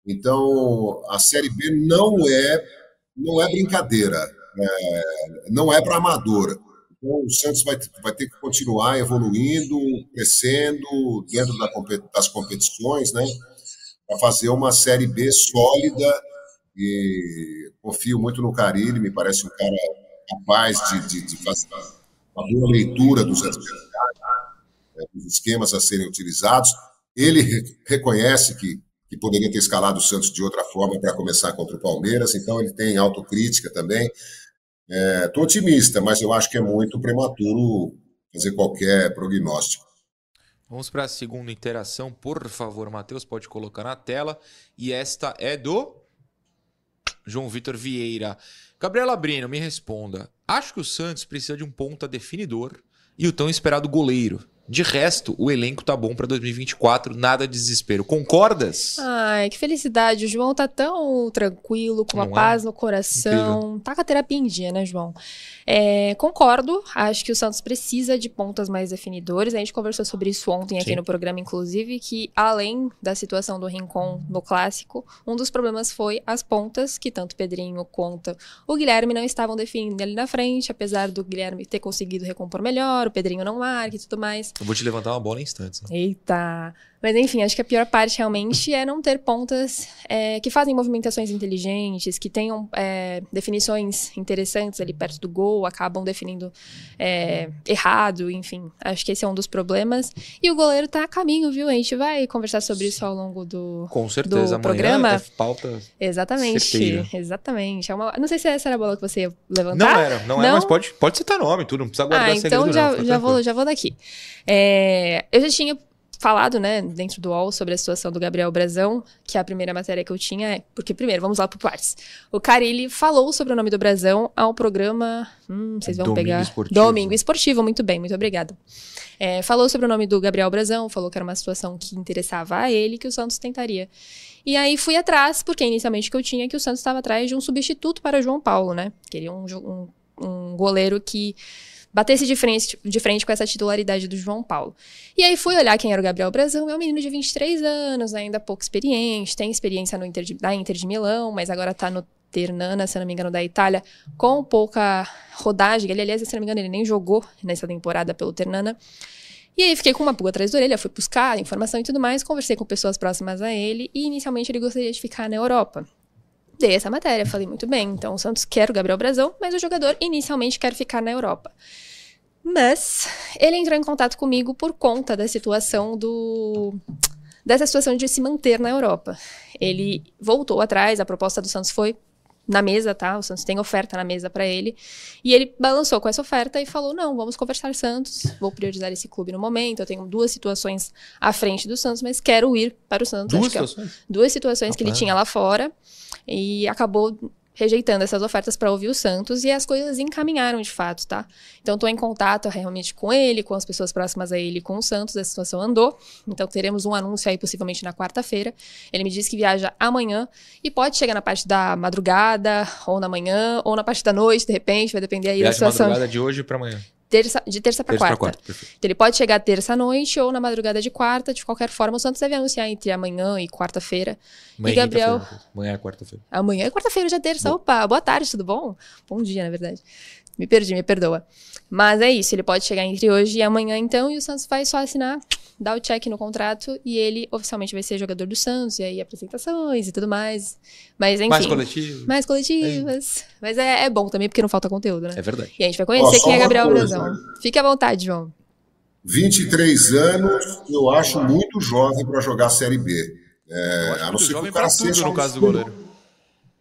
Então, a Série B não é não é brincadeira é, não é para amador. Então, o Santos vai, vai ter que continuar evoluindo, crescendo dentro da, das competições, né? Para fazer uma Série B sólida. E confio muito no Carilli, me parece um cara capaz de, de, de fazer uma boa leitura dos né, dos esquemas a serem utilizados. Ele reconhece que, que poderia ter escalado o Santos de outra forma para começar contra o Palmeiras, então ele tem autocrítica também. Estou é, otimista, mas eu acho que é muito prematuro fazer qualquer prognóstico. Vamos para a segunda interação, por favor, Matheus, pode colocar na tela. E esta é do João Vitor Vieira. Gabriela Brino, me responda. Acho que o Santos precisa de um ponta definidor e o tão esperado goleiro. De resto, o elenco tá bom para 2024, nada de desespero. Concordas? Ai, que felicidade. O João tá tão tranquilo, com uma Não é? paz é? no coração. Incrível. Tá com a terapia em dia, né, João? É, concordo, acho que o Santos precisa de pontas mais definidores. A gente conversou sobre isso ontem aqui Sim. no programa, inclusive, que além da situação do Rincon no clássico, um dos problemas foi as pontas, que tanto Pedrinho quanto o Guilherme não estavam definindo ali na frente, apesar do Guilherme ter conseguido recompor melhor, o Pedrinho não marca e tudo mais. Eu vou te levantar uma bola em instantes. Né? Eita! Mas enfim, acho que a pior parte realmente é não ter pontas é, que fazem movimentações inteligentes, que tenham é, definições interessantes ali perto do gol, acabam definindo é, errado, enfim. Acho que esse é um dos problemas. E o goleiro tá a caminho, viu? A gente vai conversar sobre isso ao longo do, Com certeza, do programa. É pauta exatamente, certeira. exatamente. É uma, não sei se essa era a bola que você ia levantar. Não era, não, não? era, mas pode, pode citar nome, tudo, não precisa guardar ah, então já, não, já, vou, já vou daqui. É, eu já tinha falado, né, dentro do UOL sobre a situação do Gabriel Brazão, que é a primeira matéria que eu tinha é, porque primeiro, vamos lá por partes. O Carilli falou sobre o nome do Brazão ao programa, hum, vocês vão Domingo pegar Esportivo. Domingo Esportivo, muito bem, muito obrigada. É, falou sobre o nome do Gabriel Brazão, falou que era uma situação que interessava a ele, que o Santos tentaria. E aí fui atrás, porque inicialmente o que eu tinha é que o Santos estava atrás de um substituto para João Paulo, né? Queria um, um, um goleiro que batesse de frente, de frente com essa titularidade do João Paulo. E aí fui olhar quem era o Gabriel Brazão, é um menino de 23 anos, ainda pouco experiente, tem experiência no Inter de, da Inter de Milão, mas agora tá no Ternana, se não me engano, da Itália, com pouca rodagem. Ele, aliás, se não me engano, ele nem jogou nessa temporada pelo Ternana. E aí fiquei com uma pulga atrás da orelha, fui buscar informação e tudo mais, conversei com pessoas próximas a ele e inicialmente ele gostaria de ficar na Europa. Dei essa matéria, falei muito bem, então o Santos quer o Gabriel Brazão, mas o jogador inicialmente quer ficar na Europa. Mas ele entrou em contato comigo por conta da situação do dessa situação de se manter na Europa. Ele voltou atrás, a proposta do Santos foi na mesa, tá? O Santos tem oferta na mesa para ele. E ele balançou com essa oferta e falou: "Não, vamos conversar Santos. Vou priorizar esse clube no momento. Eu tenho duas situações à frente do Santos, mas quero ir para o Santos." Duas é situações? duas situações que ele Rapaz. tinha lá fora e acabou rejeitando essas ofertas para ouvir o Santos e as coisas encaminharam de fato, tá? Então estou em contato realmente com ele, com as pessoas próximas a ele, com o Santos, a situação andou. Então teremos um anúncio aí possivelmente na quarta-feira. Ele me disse que viaja amanhã e pode chegar na parte da madrugada ou na manhã ou na parte da noite, de repente, vai depender aí da Viagem de situação madrugada de hoje pra amanhã. Terça, de terça para Terça quarta. quarta. Então, ele pode chegar terça-noite ou na madrugada de quarta. De qualquer forma, o Santos deve anunciar entre amanhã e quarta-feira. Amanhã é Gabriel? quinta-feira. Amanhã é quarta-feira. Amanhã é quarta-feira, já é terça. Opa, boa tarde, tudo bom? Bom dia, na verdade. Me perdi, me perdoa. Mas é isso, ele pode chegar entre hoje e amanhã, então, e o Santos vai só assinar, dar o check no contrato e ele oficialmente vai ser jogador do Santos, e aí apresentações e tudo mais. Mas enfim. Mais coletivo. mais coletivas. Mas é, é bom também, porque não falta conteúdo, né? É verdade. E a gente vai conhecer Ó, quem é Gabriel coisa, Brazão. né? Fique à vontade, João. 23 anos, eu acho muito jovem para jogar Série B. É, a não ser que o cara tudo, seja no caso do goleiro.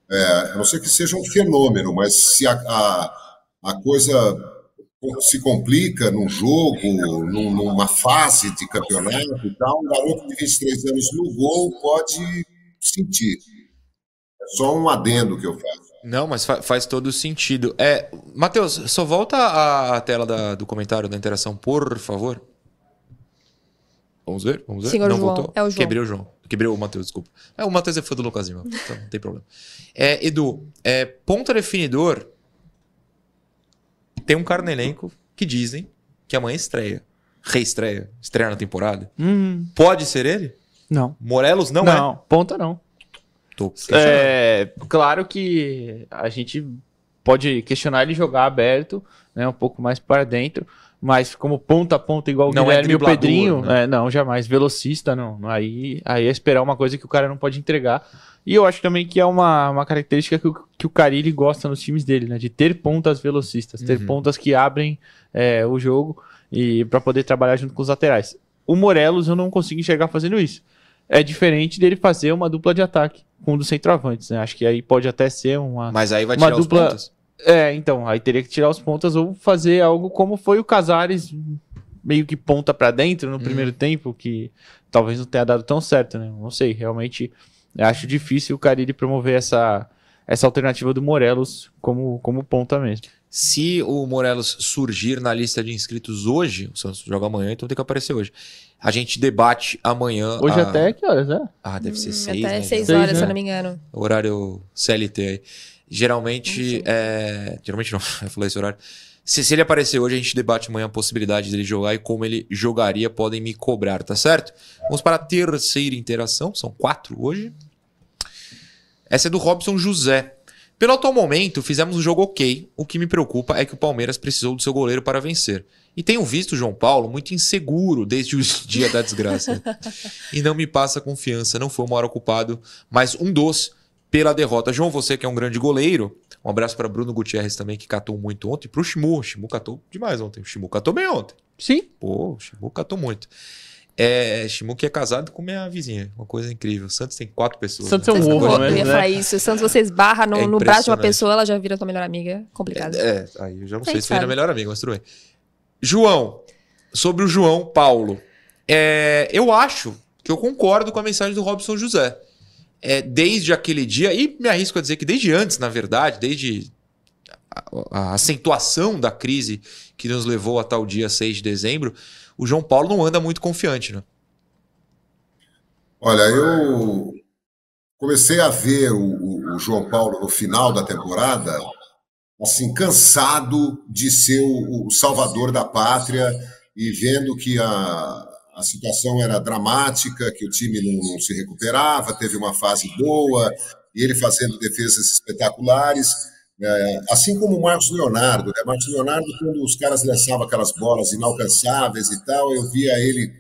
É, a não ser que seja um fenômeno, mas se a, a, a coisa se complica num jogo, num- numa fase de campeonato e tal, um garoto de 23 anos no gol pode sentir. É só um adendo que eu faço. Não, mas fa- faz todo sentido. É, Matheus, só volta a, a tela da- do comentário da interação, por favor. Vamos ver? Vamos ver? Senhor não João, voltou? é o João. Quebrei o João. Quebrei o Matheus, desculpa. É, o Matheus é fã do Lucas Lima, então não tem problema. É, Edu, é, ponta definidor. Tem um cara no elenco que dizem que amanhã estreia. Reestreia. Estreia na temporada. Hum, Pode ser ele? não. Morelos não, Não, é? ponta não. Tô. É, claro que a gente pode questionar ele jogar aberto, né, um pouco mais para dentro, mas como ponta a ponta igual o Não é Guilherme e o Pedrinho, né? é, não, jamais. Velocista, não. não. Aí, aí é esperar uma coisa que o cara não pode entregar. E eu acho também que é uma, uma característica que o, que o Carilli gosta nos times dele, né? De ter pontas velocistas, ter Uhum. pontas que abrem é, o jogo e para poder trabalhar junto com os laterais. O Morelos eu não consigo enxergar fazendo isso. É diferente dele fazer uma dupla de ataque com um dos centroavantes, né? Acho que aí pode até ser uma. Mas aí vai tirar os dupla- pontos. É, então, aí teria que tirar os pontas ou fazer algo como foi o Casares, meio que ponta pra dentro no primeiro tempo, que talvez não tenha dado tão certo, né? Não sei, realmente acho difícil o Carille promover essa, essa alternativa do Morelos como, como ponta mesmo. Se o Morelos surgir na lista de inscritos hoje, o Santos joga amanhã, então tem que aparecer hoje. A gente debate amanhã. Hoje a- até que horas, né? Ah, deve ser Hum, seis, Até né? seis Seis, horas, se né? eu não me engano. Horário CLT aí. Geralmente, é... geralmente não, eu falei esse horário. Se, se ele aparecer hoje, a gente debate amanhã a possibilidade dele jogar e como ele jogaria, podem me cobrar, tá certo? Vamos para a terceira interação, são quatro hoje. Essa é do Robson José. Pelo atual momento, fizemos um jogo ok. O que me preocupa é que o Palmeiras precisou do seu goleiro para vencer. E tenho visto o João Paulo muito inseguro desde o dia da desgraça. e não me passa confiança. Não foi o maior ocupado, mas um dos pela derrota. João, você que é um grande goleiro. Um abraço para Bruno Gutierrez também, que catou muito ontem. E pro Shimu. O Shimu catou demais ontem. O Shimu catou bem ontem. Sim. Pô, o Shimu catou muito. É, Shimu que é casado com minha vizinha. Uma coisa incrível. Santos tem quatro pessoas. Santos né? é um ovo, eu né? ia né? falar isso. Santos, você esbarra no, É no braço de uma pessoa, ela já vira tua melhor amiga. Complicado. É, aí eu já não Quem sei se na melhor amiga, mas tudo bem. João, sobre o João Paulo. É, eu acho que eu concordo com a mensagem do Robson José. É, desde aquele dia, e me arrisco a dizer que desde antes, na verdade, desde a, a acentuação da crise que nos levou a tal dia 6 de dezembro, o João Paulo não anda muito confiante, né? Olha, eu comecei a ver o, o- João Paulo no final da temporada, assim, cansado de ser o, o salvador da pátria e vendo que a, a situação era dramática, que o time não, não se recuperava, teve uma fase boa, e ele fazendo defesas espetaculares. É, assim como o Marcos Leonardo. Né? Marcos Leonardo, quando os caras lançavam aquelas bolas inalcançáveis e tal, eu via ele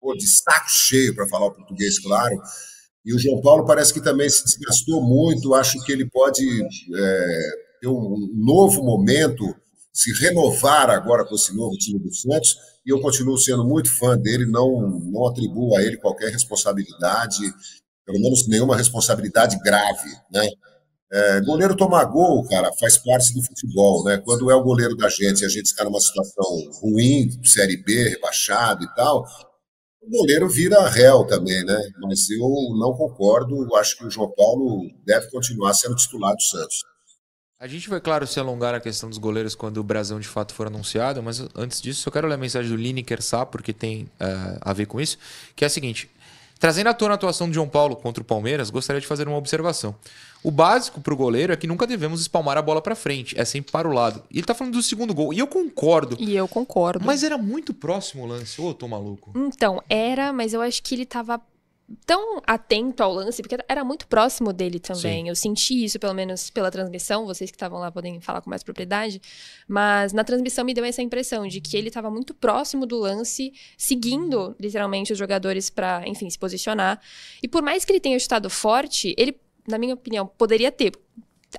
pô, de saco cheio, para falar o português claro. E o João Paulo parece que também se desgastou muito. Acho que ele pode é, ter um novo momento, se renovar agora com esse novo time do Santos. E eu continuo sendo muito fã dele, não, não atribuo a ele qualquer responsabilidade, pelo menos nenhuma responsabilidade grave, né? É, goleiro tomar gol, cara, faz parte do futebol, né? Quando é o goleiro da gente e a gente está numa situação ruim, Série B, rebaixado e tal, o goleiro vira réu também, né? Mas eu não concordo, acho que o João Paulo deve continuar sendo titular do Santos. A gente vai, claro, se alongar na questão dos goleiros quando o Brasão de fato for anunciado, mas antes disso, eu quero ler a mensagem do Lineker Sá, porque tem uh, a ver com isso, que é a seguinte: Trazendo à tona a atuação de João Paulo contra o Palmeiras, gostaria de fazer uma observação. O básico para o goleiro é que nunca devemos espalmar a bola para frente, é sempre para o lado. E ele tá falando do segundo gol, e eu concordo. E eu concordo. Mas era muito próximo o lance, ô, tô maluco. Então, era, mas eu acho que ele tava tão atento ao lance, porque era muito próximo dele também. Sim. Eu senti isso, pelo menos pela transmissão, vocês que estavam lá podem falar com mais propriedade, mas na transmissão me deu essa impressão de que ele estava muito próximo do lance, seguindo literalmente os jogadores para, enfim, se posicionar. E por mais que ele tenha estado forte, ele, na minha opinião, poderia ter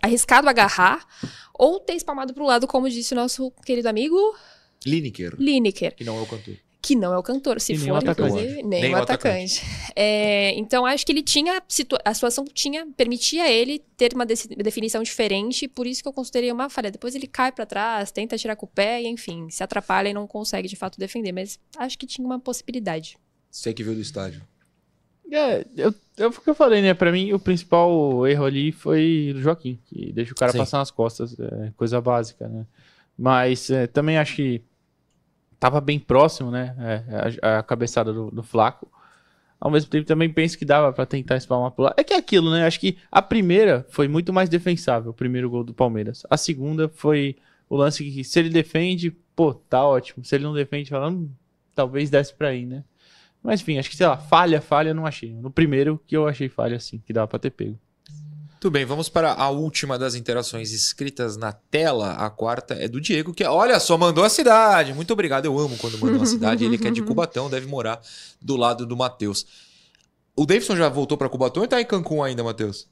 arriscado agarrar ou ter espalmado para o lado, como disse o nosso querido amigo Lineker. Lineker. Que não é o cantor que não é o cantor, se e for, inclusive, nem, nem o atacante. atacante. É, então, acho que ele tinha, a situação tinha, permitia ele ter uma definição diferente, por isso que eu considerei uma falha. Depois ele cai para trás, tenta tirar com o pé, e enfim, se atrapalha e não consegue de fato defender, mas acho que tinha uma possibilidade. Você que viu do estádio. É, eu, eu, que eu falei, né? Pra mim, o principal erro ali foi do Joaquim, que deixa o cara Sim. passar nas costas, é coisa básica, né? Mas é, também acho que tava bem próximo, né? É, a, a, cabeçada do, do Flaco. Ao mesmo tempo, também penso que dava para tentar espalmar pro lado. É que é aquilo, né? Acho que a primeira foi muito mais defensável, o primeiro gol do Palmeiras. A segunda foi o lance que, se ele defende, pô, tá ótimo. Se ele não defende, falando, hum, talvez desse pra ir, né? Mas enfim, acho que, sei lá, falha, falha, não achei. No primeiro que eu achei falha, assim, que dava pra ter pego. Tudo bem, vamos para a última das interações escritas na tela. A quarta é do Diego, que olha só, mandou a cidade. Muito obrigado, eu amo quando mandam a cidade. Ele que é de Cubatão, deve morar do lado do Matheus. O Davidson já voltou para Cubatão ou tá em Cancún ainda, Matheus?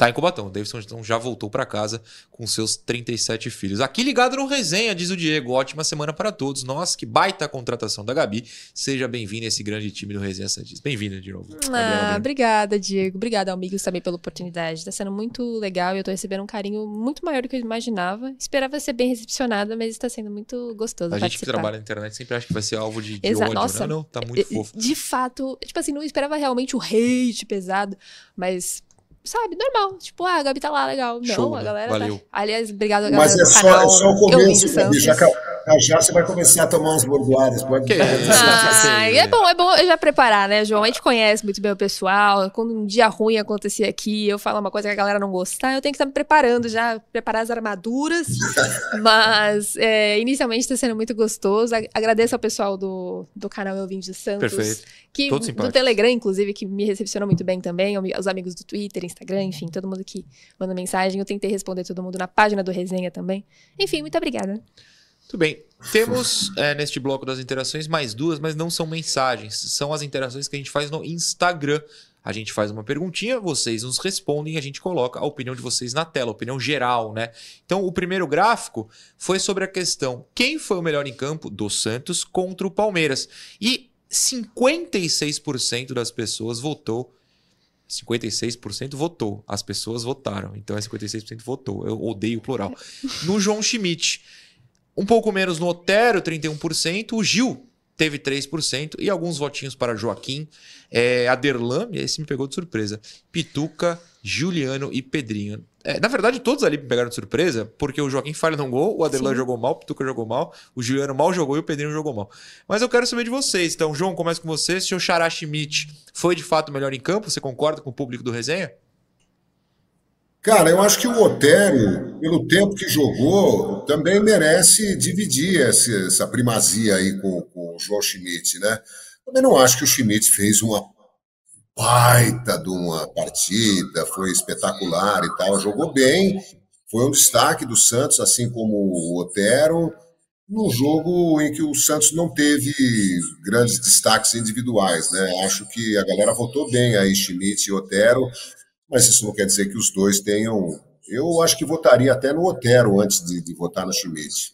Tá em Cubatão. O Davidson então, já voltou para casa com seus 37 filhos. Aqui ligado no resenha, diz o Diego. Ótima semana para todos. Nossa, que baita contratação da Gabi. Seja bem-vindo a esse grande time do Resenha Santista. Bem-vinda de novo. Ah, obrigada, Diego. Obrigada, amigos, também pela oportunidade. Tá sendo muito legal e eu tô recebendo um carinho muito maior do que eu imaginava. Esperava ser bem recepcionada, mas está sendo muito gostoso. A gente que trabalha na internet sempre acha que vai ser alvo de, de ódio, Nossa, né? Não, tá muito fofo. De fato, tipo assim, não esperava realmente o hate pesado, mas sabe, normal. Tipo, ah, a Gabi tá lá, legal. Não, Show, a né? galera tá Valeu. tá. Aliás, obrigado a galera Mas é só, canal. é só o começo, Gabi. Já, já você vai começar a tomar umas bordoadas. Pode que ah, é bom, é bom eu já preparar, né, João? A gente conhece muito bem o pessoal. Quando um dia ruim acontecer aqui, eu falo uma coisa que a galera não gostar, eu tenho que estar me preparando já, preparar as armaduras. Mas, é, inicialmente está sendo muito gostoso. Agradeço ao pessoal do, do canal Eu Vim de Santos. Perfeito. Que, do Telegram, inclusive, que me recepcionou muito bem também. Os amigos do Twitter, Instagram, enfim, todo mundo que manda mensagem. Eu tentei responder todo mundo na página do Resenha também. Enfim, muito obrigada. Tudo bem. Temos é, neste bloco das interações mais duas, mas não são mensagens. São as interações que a gente faz no Instagram. A gente faz uma perguntinha, vocês nos respondem e a gente coloca a opinião de vocês na tela, opinião geral, né? Então, o primeiro gráfico foi sobre a questão: quem foi o melhor em campo do Santos contra o Palmeiras? E 56% das pessoas votou 56% votou. As pessoas votaram. Então é 56% votou. Eu odeio o plural. No João Schmidt. Um pouco menos no Otero, 31%. O Gil teve 3%. E alguns votinhos para Joaquim. É, Aderlan, esse me pegou de surpresa. Pituca, Juliano e Pedrinho. É, na verdade, todos ali me pegaram de surpresa, porque o Joaquim falha num gol, o Adelan jogou mal, o Pituca jogou mal, o Juliano mal jogou e o Pedrinho jogou mal. Mas eu quero saber de vocês. Então, João, começa com você. Se o Xará Schmidt foi de fato melhor em campo, você concorda com o público do resenha? Cara, eu acho que o Otero, pelo tempo que jogou, também merece dividir essa, essa primazia aí com, com o João Schmidt, né? Também não acho que o Schmidt fez uma baita de uma partida, foi espetacular e tal, jogou bem, foi um destaque do Santos, assim como o Otero, num jogo em que o Santos não teve grandes destaques individuais. Né? Acho que a galera votou bem aí, Schmidt e Otero, mas isso não quer dizer que os dois tenham. Eu acho que votaria até no Otero antes de, de votar no Schmidt.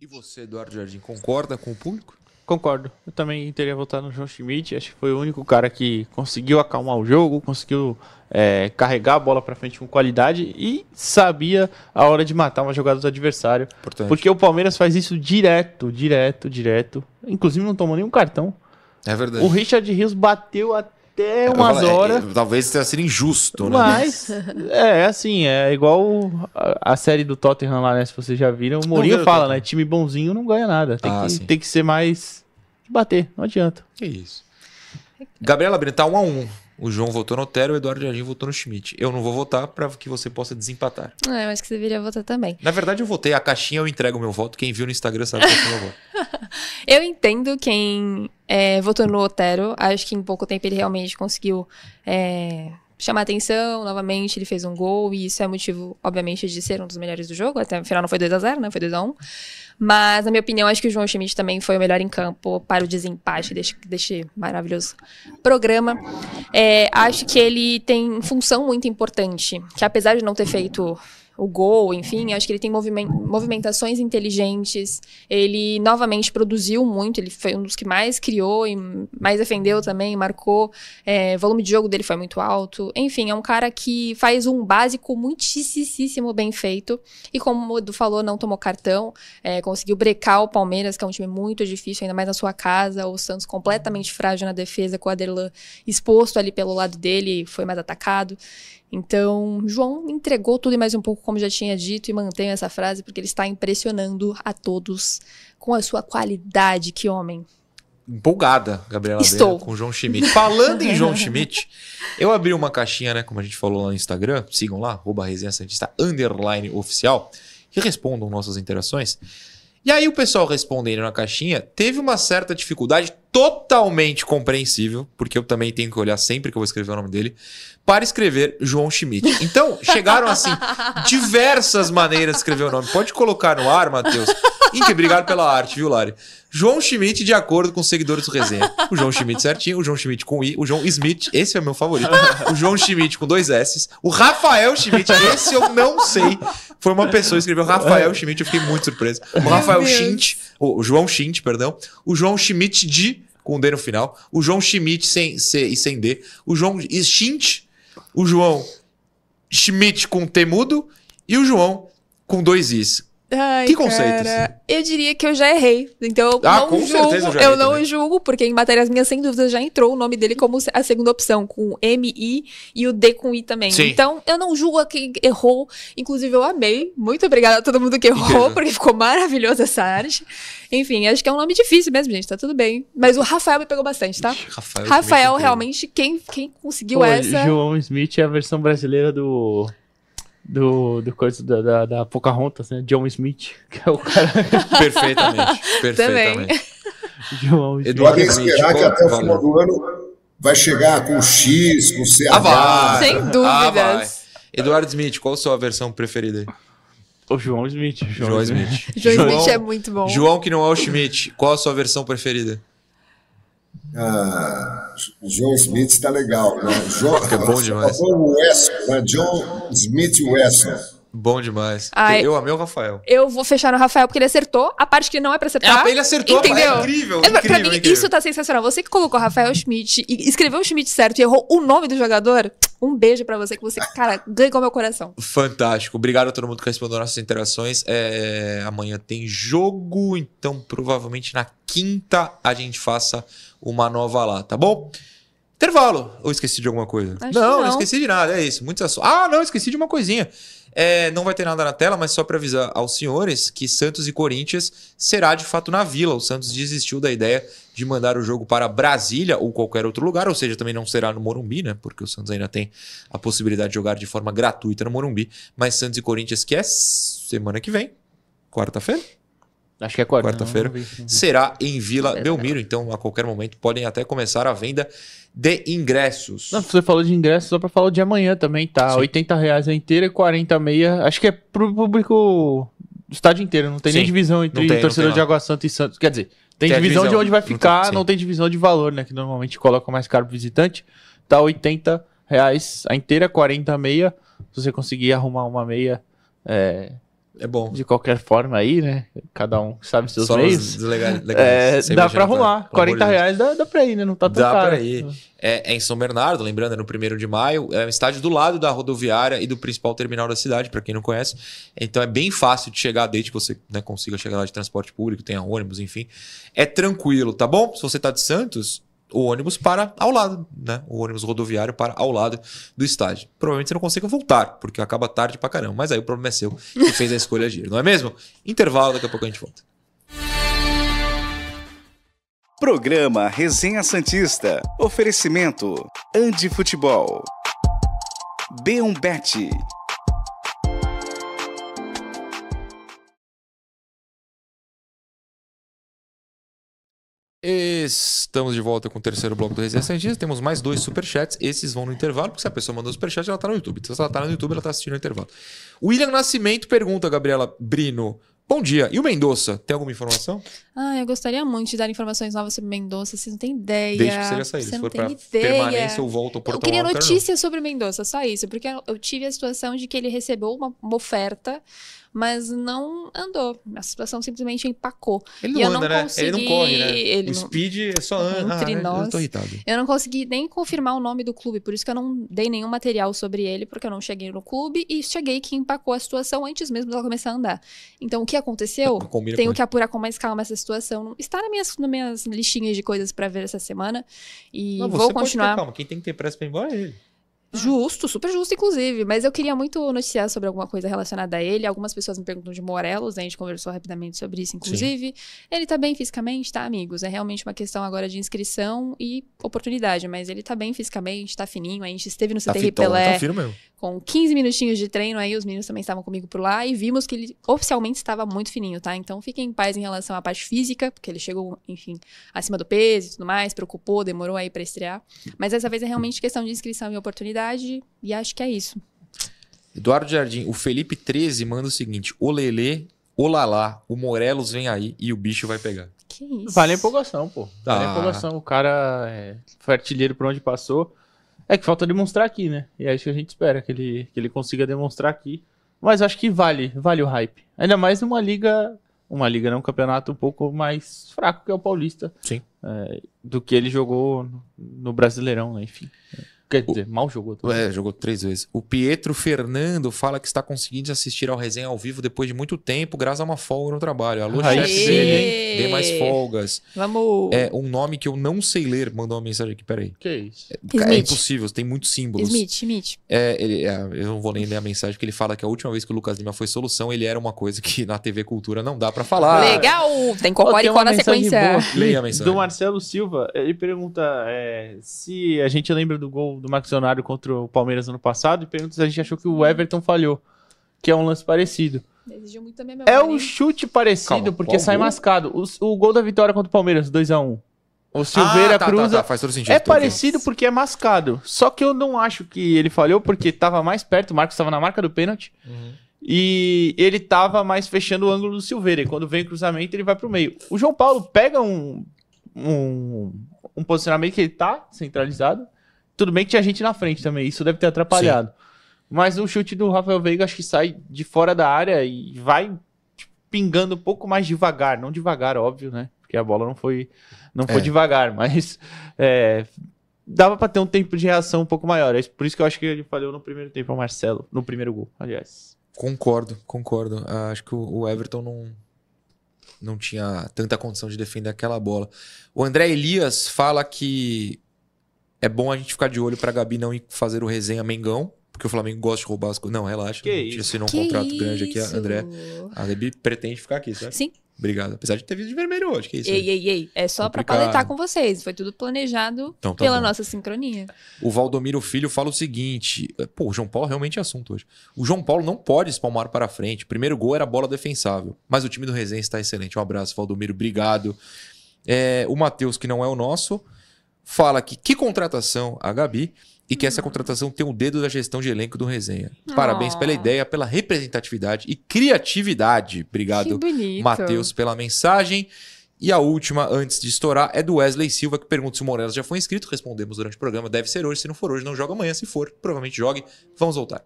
E você, Eduardo Jardim, concorda com o público? Concordo. Eu também teria votado no João Schmidt. Acho que foi o único cara que conseguiu acalmar o jogo, conseguiu é, carregar a bola para frente com qualidade e sabia a hora de matar uma jogada do adversário. Importante. Porque o Palmeiras faz isso direto, direto, direto. Inclusive não tomou nenhum cartão. É verdade. O Richard Rios bateu até umas horas. É, talvez tenha sido injusto, né? Mas, é assim, é igual a, a, série do Tottenham lá, né? Se vocês já viram. O Mourinho fala, né? Time bonzinho não ganha nada. Tem, ah, que, tem que ser mais bater, não adianta. Que isso. Gabriela Brito, tá 1 a 1 o João votou no Otero, o Eduardo Jardim votou no Schmidt. Eu não vou votar para que você possa desempatar. É, eu acho que você deveria votar também. Na verdade, eu votei. A caixinha eu entrego meu voto. Quem viu no Instagram sabe o meu voto. eu entendo quem é, votou no Otero. Acho que em pouco tempo ele realmente conseguiu é, chamar atenção novamente. Ele fez um gol e isso é motivo, obviamente, de ser um dos melhores do jogo. Até afinal não foi 2 a 0 né? Foi 2 a 1 mas, na minha opinião, acho que o João Schmidt também foi o melhor em campo para o desempate deste, deste maravilhoso programa. É, acho que ele tem função muito importante, que apesar de não ter feito o gol, enfim, acho que ele tem movimentações inteligentes. Ele novamente produziu muito, ele foi um dos que mais criou e mais defendeu também, marcou. É, o volume de jogo dele foi muito alto. Enfim, é um cara que faz um básico muitíssimo bem feito. E como o Edu falou, não tomou cartão, é, conseguiu brecar o Palmeiras, que é um time muito difícil, ainda mais na sua casa. O Santos completamente frágil na defesa, com o Aderlan exposto ali pelo lado dele, foi mais atacado. Então, João entregou tudo e mais um pouco, como já tinha dito, e mantenho essa frase porque ele está impressionando a todos com a sua qualidade. Que homem! Empolgada, Gabriela Estou. com João Schmidt. Falando em João Schmidt, eu abri uma caixinha, né, como a gente falou lá no Instagram, sigam lá, arroba resenha Santista, underline oficial, e respondam nossas interações. E aí o pessoal respondendo na caixinha teve uma certa dificuldade totalmente compreensível, porque eu também tenho que olhar sempre que eu vou escrever o nome dele, para escrever João Schmidt. Então, chegaram assim diversas maneiras de escrever o nome. Pode colocar no ar, Matheus. Inque, obrigado pela arte, viu, Lari? João Schmidt, de acordo com os seguidores do resenha. O João Schmidt certinho, o João Schmidt com I, o João Smith, esse é o meu favorito. O João Schmidt com dois S. O Rafael Schmidt, esse eu não sei. Foi uma pessoa que escreveu Rafael Schmidt, eu fiquei muito surpreso. O Rafael Schint, o João Schint, perdão. O João Schmidt de, com D no final. O João Schmidt sem C e sem D. O João Schint o João Schmidt com temudo e o João com dois Is. Ai, que conceito? Cara, eu diria que eu já errei. Então, ah, não julgo, eu, eu não também. julgo, porque em matérias minhas, sem dúvida, já entrou o nome dele como a segunda opção, com M-I e o D com I também. Sim. Então, eu não julgo a quem errou. Inclusive, eu amei. Muito obrigada a todo mundo que errou, porque ficou maravilhosa essa arte. Enfim, acho que é um nome difícil mesmo, gente. Tá tudo bem. Mas o Rafael me pegou bastante, tá? Rafael, Rafael realmente, quem, quem conseguiu Pô, essa. João Smith é a versão brasileira do do, do coisa da, da, da Pocahontas, né? John Smith, que é o cara. perfeitamente, perfeitamente. João Smith. Eduardo esperar que até o final do ano vai chegar com X, com CH. Ah, vai. Sem dúvidas. Ah, vai. Eduardo Smith, qual a sua versão preferida aí? O João Smith. João, João Smith. Smith. João, João Smith é muito bom. João que não é o Schmidt, qual a sua versão preferida? Ah, John Smith está legal. Né? John, é bom demais. Wesson, né? John Smith Wesson. Bom demais. Ai, eu amei o Rafael. Eu vou fechar no Rafael porque ele acertou a parte que não é pra acertar. É, ele acertou, entendeu? É incrível, é, incrível, pra mim, incrível. isso tá sensacional. Você que colocou Rafael Schmidt e escreveu o Schmidt certo e errou o nome do jogador, um beijo para você, que você, cara, ganhou meu coração. Fantástico. Obrigado a todo mundo que respondeu nossas interações. É, amanhã tem jogo, então provavelmente na quinta a gente faça uma nova lá, tá bom? Intervalo. Ou esqueci de alguma coisa? Não, não, não esqueci de nada, é isso. Muitos assuntos. Ah, não, esqueci de uma coisinha. É, não vai ter nada na tela, mas só para avisar aos senhores que Santos e Corinthians será de fato na Vila. O Santos desistiu da ideia de mandar o jogo para Brasília ou qualquer outro lugar, ou seja, também não será no Morumbi, né? Porque o Santos ainda tem a possibilidade de jogar de forma gratuita no Morumbi. Mas Santos e Corinthians, que é semana que vem, quarta-feira. Acho que é quarta. Quarta-feira. Será em Vila Belmiro, então a qualquer momento podem até começar a venda de ingressos. Não, você falou de ingressos, só pra falar de amanhã também, tá? Sim. 80 reais a inteira e 40 a meia. Acho que é pro público do estádio inteiro. Não tem Sim. nem divisão entre tem, torcedor de. Água Santa e Santos. Quer dizer, tem, Tem a divisão, de divisão. onde vai Não tem, ficar, não tem divisão de valor, né? Que normalmente coloca mais caro pro visitante. Tá 80 reais a inteira, 40 a meia. Se você conseguir arrumar uma meia é, É bom. de qualquer forma aí, né? Cada um sabe seus Só meios. os legais, É, dá pra arrumar. amor 40 de Deus. reais dá, dá pra ir, né? Não tá tão Dá caro. pra ir. É, é em São Bernardo, lembrando, é no 1 de maio. É um estádio do lado da rodoviária e do principal terminal da cidade, pra quem não conhece. Então é bem fácil de chegar, desde que você né, consiga chegar lá de transporte público, tenha ônibus, enfim. É tranquilo, tá bom? Se você tá de Santos, o ônibus para ao lado, né? O ônibus rodoviário para ao lado do estádio. Provavelmente você não consiga voltar, porque acaba tarde pra caramba. Mas aí o problema é seu, que fez a escolha de ir, não é mesmo? Intervalo, daqui a pouco a gente volta. Programa Resenha Santista. Oferecimento: Andi Futebol. B1 Estamos de volta com o terceiro bloco do Resenha Santista. Temos mais dois superchats. Esses vão no intervalo, porque se a pessoa mandou superchat, ela tá no YouTube. Então, se ela tá no YouTube, ela tá assistindo o intervalo. William Nascimento pergunta, Gabriela Brino. Bom dia. E o Mendonça? Tem alguma informação? Ah, eu gostaria muito de dar informações novas sobre Mendonça. Vocês não têm ideia. Desde que seja. Você Se não for ideia. permanência ou volta ao Eu queria Alto, eu quero notícias sobre Mendonça, só isso. Porque eu- eu tive a situação de que ele recebeu uma, uma oferta, mas não andou. A situação simplesmente empacou. Ele E não eu anda, não né? consegui- Ele não corre, né? ele o não- Speed é só anda. Entre ah, eu nós. tô irritado. Eu não consegui nem confirmar o nome do clube, por isso que eu não dei nenhum material sobre ele, porque eu não cheguei no clube e cheguei que empacou a situação antes mesmo dela começar a andar. Então, o que aconteceu? Combina Tenho que apurar com mais calma essa situação. Está nas minhas, nas minhas listinhas de coisas pra ver essa semana. E Não, vou pode ter continuar. calma. Quem tem que ter pressa pra ir embora é ele. Justo, super justo, inclusive. Mas eu queria muito noticiar sobre alguma coisa relacionada a ele. Algumas pessoas me perguntam de Morelos, né? A gente conversou rapidamente sobre isso, inclusive. Ele tá bem fisicamente, tá, amigos? É realmente uma questão agora de inscrição e oportunidade. Mas ele tá bem fisicamente, tá fininho. A gente esteve no Tá CTR fitão, Pelé tá mesmo. com 15 minutinhos de treino aí. Os meninos também estavam comigo por lá. E vimos que ele oficialmente estava muito fininho, tá? Então fiquem em paz em relação à parte física, porque ele chegou, enfim, acima do peso e tudo mais. Preocupou, demorou aí pra estrear. Mas dessa vez é realmente questão de inscrição e oportunidade. E acho que é isso. Eduardo Jardim, o Felipe 13 manda o seguinte: o Lelê, o Lalá, o Morelos vem aí e o bicho vai pegar. Que isso. Vale a empolgação, pô. Vale Ah. a empolgação. O cara é, foi artilheiro por onde passou. É que falta demonstrar aqui, né? E é isso que a gente espera, que ele, que ele consiga demonstrar aqui. Mas acho que vale, vale o hype. Ainda mais numa liga, uma liga, não, um campeonato um pouco mais fraco que é o Paulista. Sim. É, do que ele jogou no, no Brasileirão, né? Enfim. Quer dizer, mal jogou. também. É, jogou três vezes. O Pietro Fernando fala que está conseguindo assistir ao resenha ao vivo depois de muito tempo, graças a uma folga no trabalho. Alô, Aí chefe dele, hein? Dê mais folgas. Vamos. É um nome que eu não sei ler. Mandou uma mensagem aqui, peraí. Que isso? É Smith. impossível, tem muitos símbolos. Smith, Smith. É, ele- é, eu não vou nem ler a mensagem, porque ele fala que a última vez que o Lucas Lima foi solução, ele era uma coisa que na TV Cultura não dá pra falar. Legal! Tem Cocoricó na sequência. boa Leia a mensagem. Do Marcelo Silva, ele pergunta é, se a gente lembra do gol do Marcos Leonardo contra o Palmeiras ano passado e pergunta se a gente achou que o Everton falhou, que é um lance parecido. Exigiu muito minha É um hein? chute parecido, Calma, porque qual sai gol? mascado. O, o gol da vitória contra o Palmeiras, 2x1. O Silveira ah, tá, cruza. Tá, tá, faz todo sentido. É parecido porque é mascado. Só que eu não acho que ele falhou porque tava mais perto. O Marcos tava na marca do pênalti. Uhum. E ele tava mais fechando o ângulo do Silveira. E quando vem o cruzamento, ele vai pro meio. O João Paulo pega um, um, um posicionamento que ele tá centralizado. Tudo bem que tinha gente na frente também. Isso deve ter atrapalhado. Mas o chute do Rafael Veiga acho que sai de fora da área e vai tipo, pingando um pouco mais devagar. Não devagar, óbvio, né? Porque a bola não foi, não foi É. devagar. Mas é, dava pra ter um tempo de reação um pouco maior. É por isso que eu acho que ele falhou no primeiro tempo, o Marcelo. No primeiro gol, aliás. Concordo, concordo. Ah, acho que o, o Everton não, não tinha tanta condição de defender aquela bola. O André Elias fala que é bom a gente ficar de olho pra Gabi não ir fazer o resenha Mengão, porque o Flamengo gosta de roubar as coisas. Não, relaxa. Que a gente isso? assinou um Que contrato grande aqui, isso? André. A Gabi pretende ficar aqui, certo? Sim, Obrigado. Apesar de ter visto de vermelho hoje, que é isso? Ei, ei, ei. É só pra Complicado. paletar com vocês. Foi tudo planejado Então tá pela bom. nossa sincronia. O Valdomiro Filho fala o seguinte: pô, o João Paulo realmente é assunto hoje. O João Paulo não pode espalmar para frente. O primeiro gol era bola defensável. Mas o time do Resenha está excelente. Um abraço, Valdomiro. Obrigado. É, o Matheus, que não é o nosso, fala que que contratação a Gabi e que essa contratação tem o dedo da gestão de elenco do Resenha. Parabéns Oh. pela ideia, pela representatividade e criatividade. Obrigado. Matheus, pela mensagem. E a última, antes de estourar, é do Wesley Silva, que pergunta se o Morelos já foi inscrito. Respondemos durante o programa. Deve ser hoje. Se não for hoje, não joga amanhã. Se for, provavelmente jogue. Vamos voltar.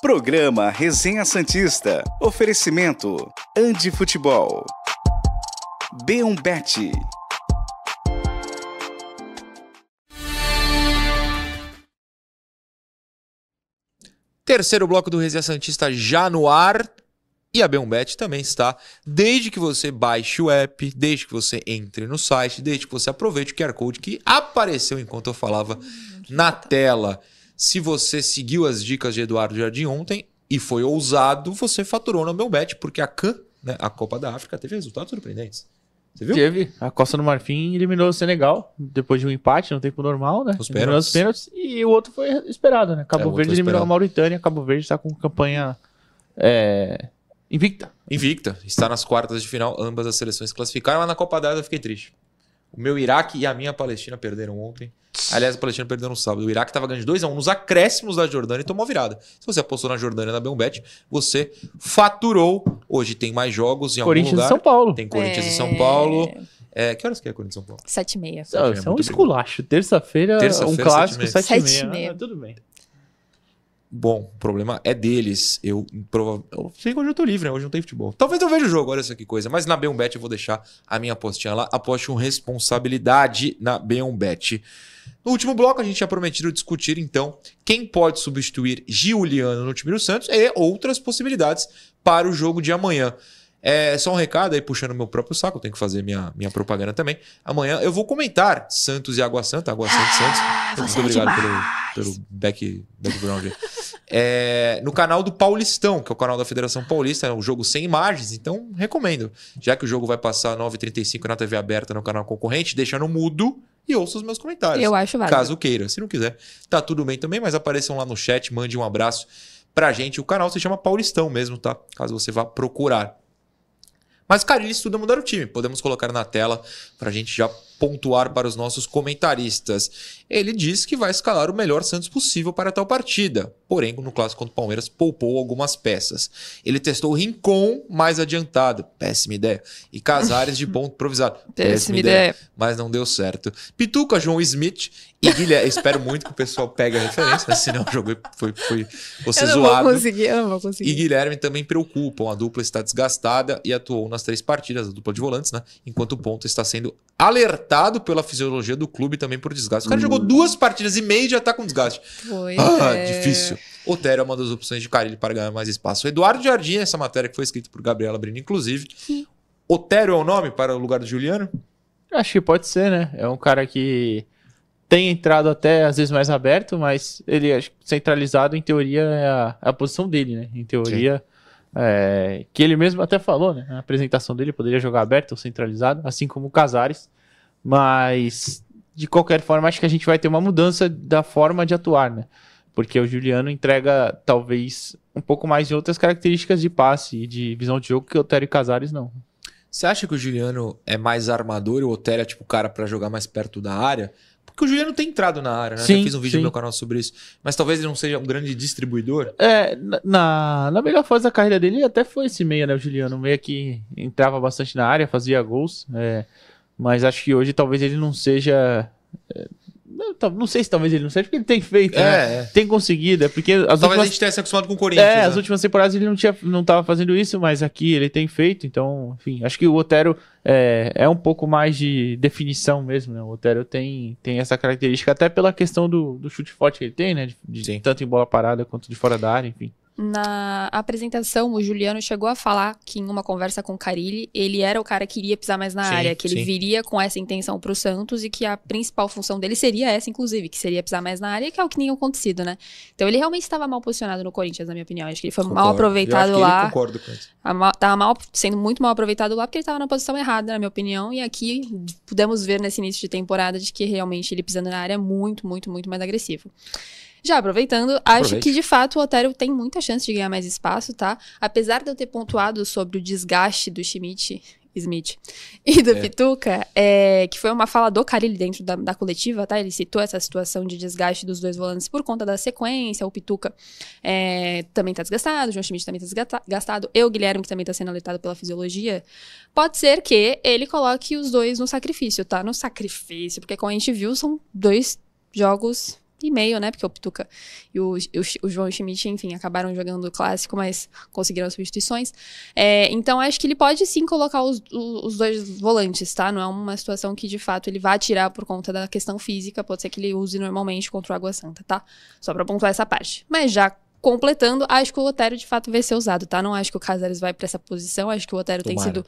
Programa Resenha Santista. Oferecimento: Andi Futebol. B1 Bet. Terceiro bloco do Resenha Santista já no ar. E a B1Bet também está. Desde que você baixe o app, desde que você entre no site, desde que você aproveite o QR Code que apareceu enquanto eu falava na tela. Se você seguiu as dicas de Eduardo Jardim ontem e foi ousado, você faturou na B1Bet, porque a CAN, né, a Copa da África, teve resultados surpreendentes. Você viu? Teve. A Costa do Marfim eliminou o Senegal depois de um empate no tempo normal, né? Eliminou os pênaltis. E o outro foi esperado, né? É, Cabo outro Verde eliminou esperado. a Mauritânia. Cabo Verde está com campanha é, invicta. Invicta, está nas quartas de final, ambas as seleções classificaram, mas na Copa da Ásia eu fiquei triste. O meu Iraque e a minha Palestina perderam ontem. Aliás, a Palestina perdeu no sábado. O Iraque estava ganhando de 2x1 nos acréscimos da Jordânia e tomou virada. Se você apostou na Jordânia na Beombet, você faturou. Hoje tem mais jogos em Corinthians algum e lugar. São Paulo. Tem Corinthians e É. São Paulo. É, que horas que é Corinthians e São Paulo? Sete e meia. Não, é é um esculacho. Terça-feira, Terça-feira, um clássico, sete e meia. 7 e Sete e meia. meia. Ah, tudo bem. Bom, o problema é deles. Eu, sei que hoje eu tô livre, né? Hoje não tem futebol. Talvez eu veja o jogo, olha essa que coisa. Mas na B1Bet eu vou deixar a minha apostinha lá. Aposte com responsabilidade na B1Bet. No último bloco, a gente tinha prometido discutir, então, quem pode substituir Giuliano no time do Santos e outras possibilidades para o jogo de amanhã. É só um recado aí, puxando meu próprio saco, eu tenho que fazer minha, minha propaganda também. Amanhã eu vou comentar Santos e Água Santa, Água Santa e Santos. Muito é obrigado pelo, pelo back, background aí. É, no canal do Paulistão, que é o canal da Federação Paulista, é um jogo sem imagens, então recomendo. Já que o jogo vai passar 9h35 na TV aberta no canal concorrente, deixa no mudo e ouça os meus comentários. Eu acho válido. Caso queira. Se não quiser, tá tudo bem também, mas apareçam lá no chat, mande um abraço pra gente. O canal se chama Paulistão mesmo, tá? Caso você vá procurar. Mas Carilli estuda mudar o time. Podemos colocar na tela pra gente já pontuar para os nossos comentaristas. Ele diz que vai escalar o melhor Santos possível para tal partida. Porém, no clássico contra o Palmeiras, poupou algumas peças. Ele testou o Rincon mais adiantado. Péssima ideia. E Casares de ponto improvisado. Péssima ideia. Mas não deu certo. Pituca, João Smith e Guilherme. Espero muito que o pessoal pegue a referência, senão o jogo foi, foi, fosse Eu não zoado. vou conseguir, eu não vou E conseguir. Guilherme também preocupam. A dupla está desgastada e atuou nas três partidas, a dupla de volantes, né? Enquanto o ponto está sendo alertado pela fisiologia do clube também por desgaste. O cara jogou duas partidas e meia e já tá com desgaste. Foi. Ah, é. difícil. Otério é uma das opções de Carilli para ganhar mais espaço. O Eduardo Jardim, essa matéria que foi escrita por Gabriela Brino, inclusive. Otério é o nome para o lugar do Juliano? Acho que pode ser, né? É um cara que tem entrado até às vezes mais aberto, mas ele acho que centralizado, em teoria, é a, é a posição dele, né? Em teoria, é, que ele mesmo até falou, né? Na apresentação dele, poderia jogar aberto ou centralizado, assim como o Casares. Mas, de qualquer forma, acho que a gente vai ter uma mudança da forma de atuar, né? Porque o Juliano entrega, talvez, um pouco mais de outras características de passe e de visão de jogo que o Otério Casares não. Você acha que o Juliano é mais armador e o Otério é tipo o cara para jogar mais perto da área? Porque o Juliano tem entrado na área, né? Sim, Já fiz um vídeo sim. no meu canal sobre isso. Mas talvez ele não seja um grande distribuidor. É, na- na, melhor fase da carreira dele, ele até foi esse meia, né, o Juliano? Meia que entrava bastante na área, fazia gols, é, mas acho que hoje talvez ele não seja. é, não, sei se talvez ele não seja, porque ele tem feito, né? É, é. Tem conseguido, é porque as Talvez a últimas, gente tenha se acostumado com o Corinthians. é, né? as últimas temporadas ele não, tinha, não tava fazendo isso, mas aqui ele tem feito, então, enfim, acho que o Otero é, é um pouco mais de definição mesmo, né? O Otero tem, tem essa característica, até pela questão do, do chute forte que ele tem, né? De, de tanto em bola parada quanto de fora da área, enfim. Na apresentação, o Juliano chegou a falar que em uma conversa com o Carilli, ele era o cara que iria pisar mais na sim, área, que ele sim. viria com essa intenção pro Santos e que a principal função dele seria essa, inclusive, que seria pisar mais na área, que é o que nem acontecido, né? Então ele realmente estava mal posicionado no Corinthians, na minha opinião. Acho que ele foi concordo. mal aproveitado lá. concordo com isso. Tava mal, sendo muito mal aproveitado lá porque ele estava na posição errada, na minha opinião. E aqui pudemos ver nesse início de temporada de que realmente ele pisando na área é muito, muito, muito mais agressivo. Já aproveitando, Aproveite. acho que de fato o Otério tem muita chance de ganhar mais espaço, tá? Apesar de eu ter pontuado sobre o desgaste do Schmidt Smith e do é. Pituca, é, que foi uma fala do Carilli dentro da, da, coletiva, tá? Ele citou essa situação de desgaste dos dois volantes por conta da sequência. O Pituca é, também tá desgastado, o João Schmidt também tá desgastado, eu, Guilherme, que também tá sendo alertado pela fisiologia. Pode ser que ele coloque os dois no sacrifício, tá? No sacrifício, porque como a gente viu, são dois jogos e meio, né? Porque o Pituca e o, o, o João Schmidt, enfim, acabaram jogando o clássico, mas conseguiram substituições. É, então, acho que ele pode sim colocar os, os, dois volantes, tá? Não é uma situação que, de fato, ele vai tirar por conta da questão física. Pode ser que ele use normalmente contra o Água Santa, tá? Só pra pontuar essa parte. Mas já completando, acho que o Otero, de fato, vai ser usado, tá? Não acho que o Casares vai para essa posição. Acho que o Otero Tomara. tem sido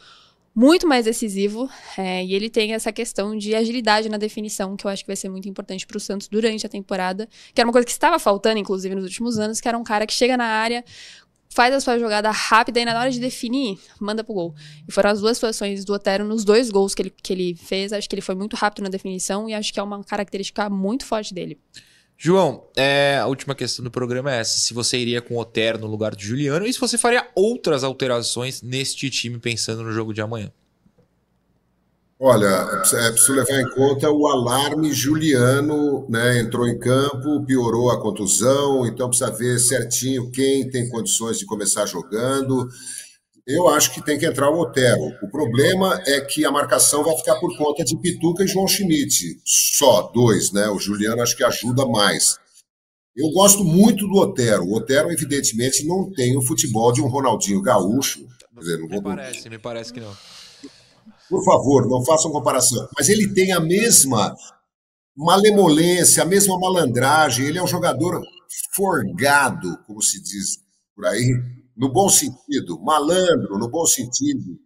muito mais decisivo é, e ele tem essa questão de agilidade na definição que eu acho que vai ser muito importante para o Santos durante a temporada, que era uma coisa que estava faltando, inclusive, nos últimos anos, que era um cara que chega na área, faz a sua jogada rápida e na hora de definir, manda pro gol. E foram as duas situações do Otero nos dois gols que ele, que ele fez. Acho que ele foi muito rápido na definição e acho que é uma característica muito forte dele. João, é, a última questão do programa é essa: se você iria com o Otero no lugar de Juliano e se você faria outras alterações neste time pensando no jogo de amanhã. Olha, é preciso levar em conta o alarme Juliano, né? Entrou em campo, piorou a contusão, então precisa ver certinho quem tem condições de começar jogando. Eu acho que tem que entrar o Otero. O problema é que a marcação vai ficar por conta de Pituca e João Schmidt. Só dois, né? O Juliano acho que ajuda mais. Eu gosto muito do Otero. O Otero, evidentemente, não tem o futebol de um Ronaldinho Gaúcho. Quer dizer, não me parece, me parece que não. Por favor, não façam comparação. Mas ele tem a mesma malemolência, a mesma malandragem. Ele é um jogador forgado, como se diz por aí no bom sentido, malandro, no bom sentido.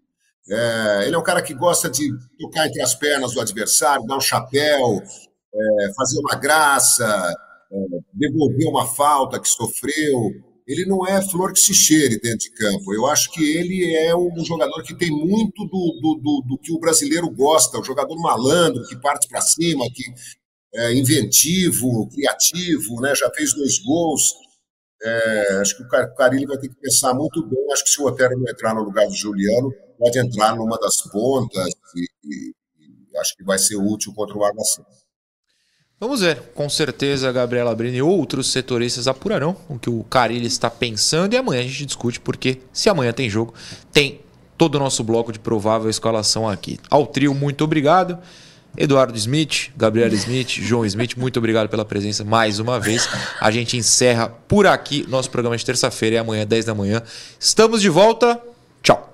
É, ele é um cara que gosta de tocar entre as pernas do adversário, dar um chapéu, é, fazer uma graça, é, devolver uma falta que sofreu. Ele não é flor que se cheire dentro de campo. Eu acho que ele é um jogador que tem muito do, do, do, do que o brasileiro gosta, um jogador malandro, que parte para cima, que é inventivo, criativo, né? já fez dois gols. É, acho que o Carilli vai ter que pensar muito bem. Acho que se o Otero não entrar no lugar do Juliano, pode entrar numa das pontas e, e, acho que vai ser útil contra o Água Vamos ver. Com certeza, Gabriela Brini e outros setoristas apurarão o que o Carilli está pensando e amanhã a gente discute, porque se amanhã tem jogo, tem todo o nosso bloco de provável escalação aqui. Ao trio, muito obrigado. Eduardo Smith, Gabriel Smith, João Smith, muito obrigado pela presença mais uma vez. A gente encerra por aqui nosso programa de terça-feira e amanhã, 10 da manhã. Estamos de volta. Tchau.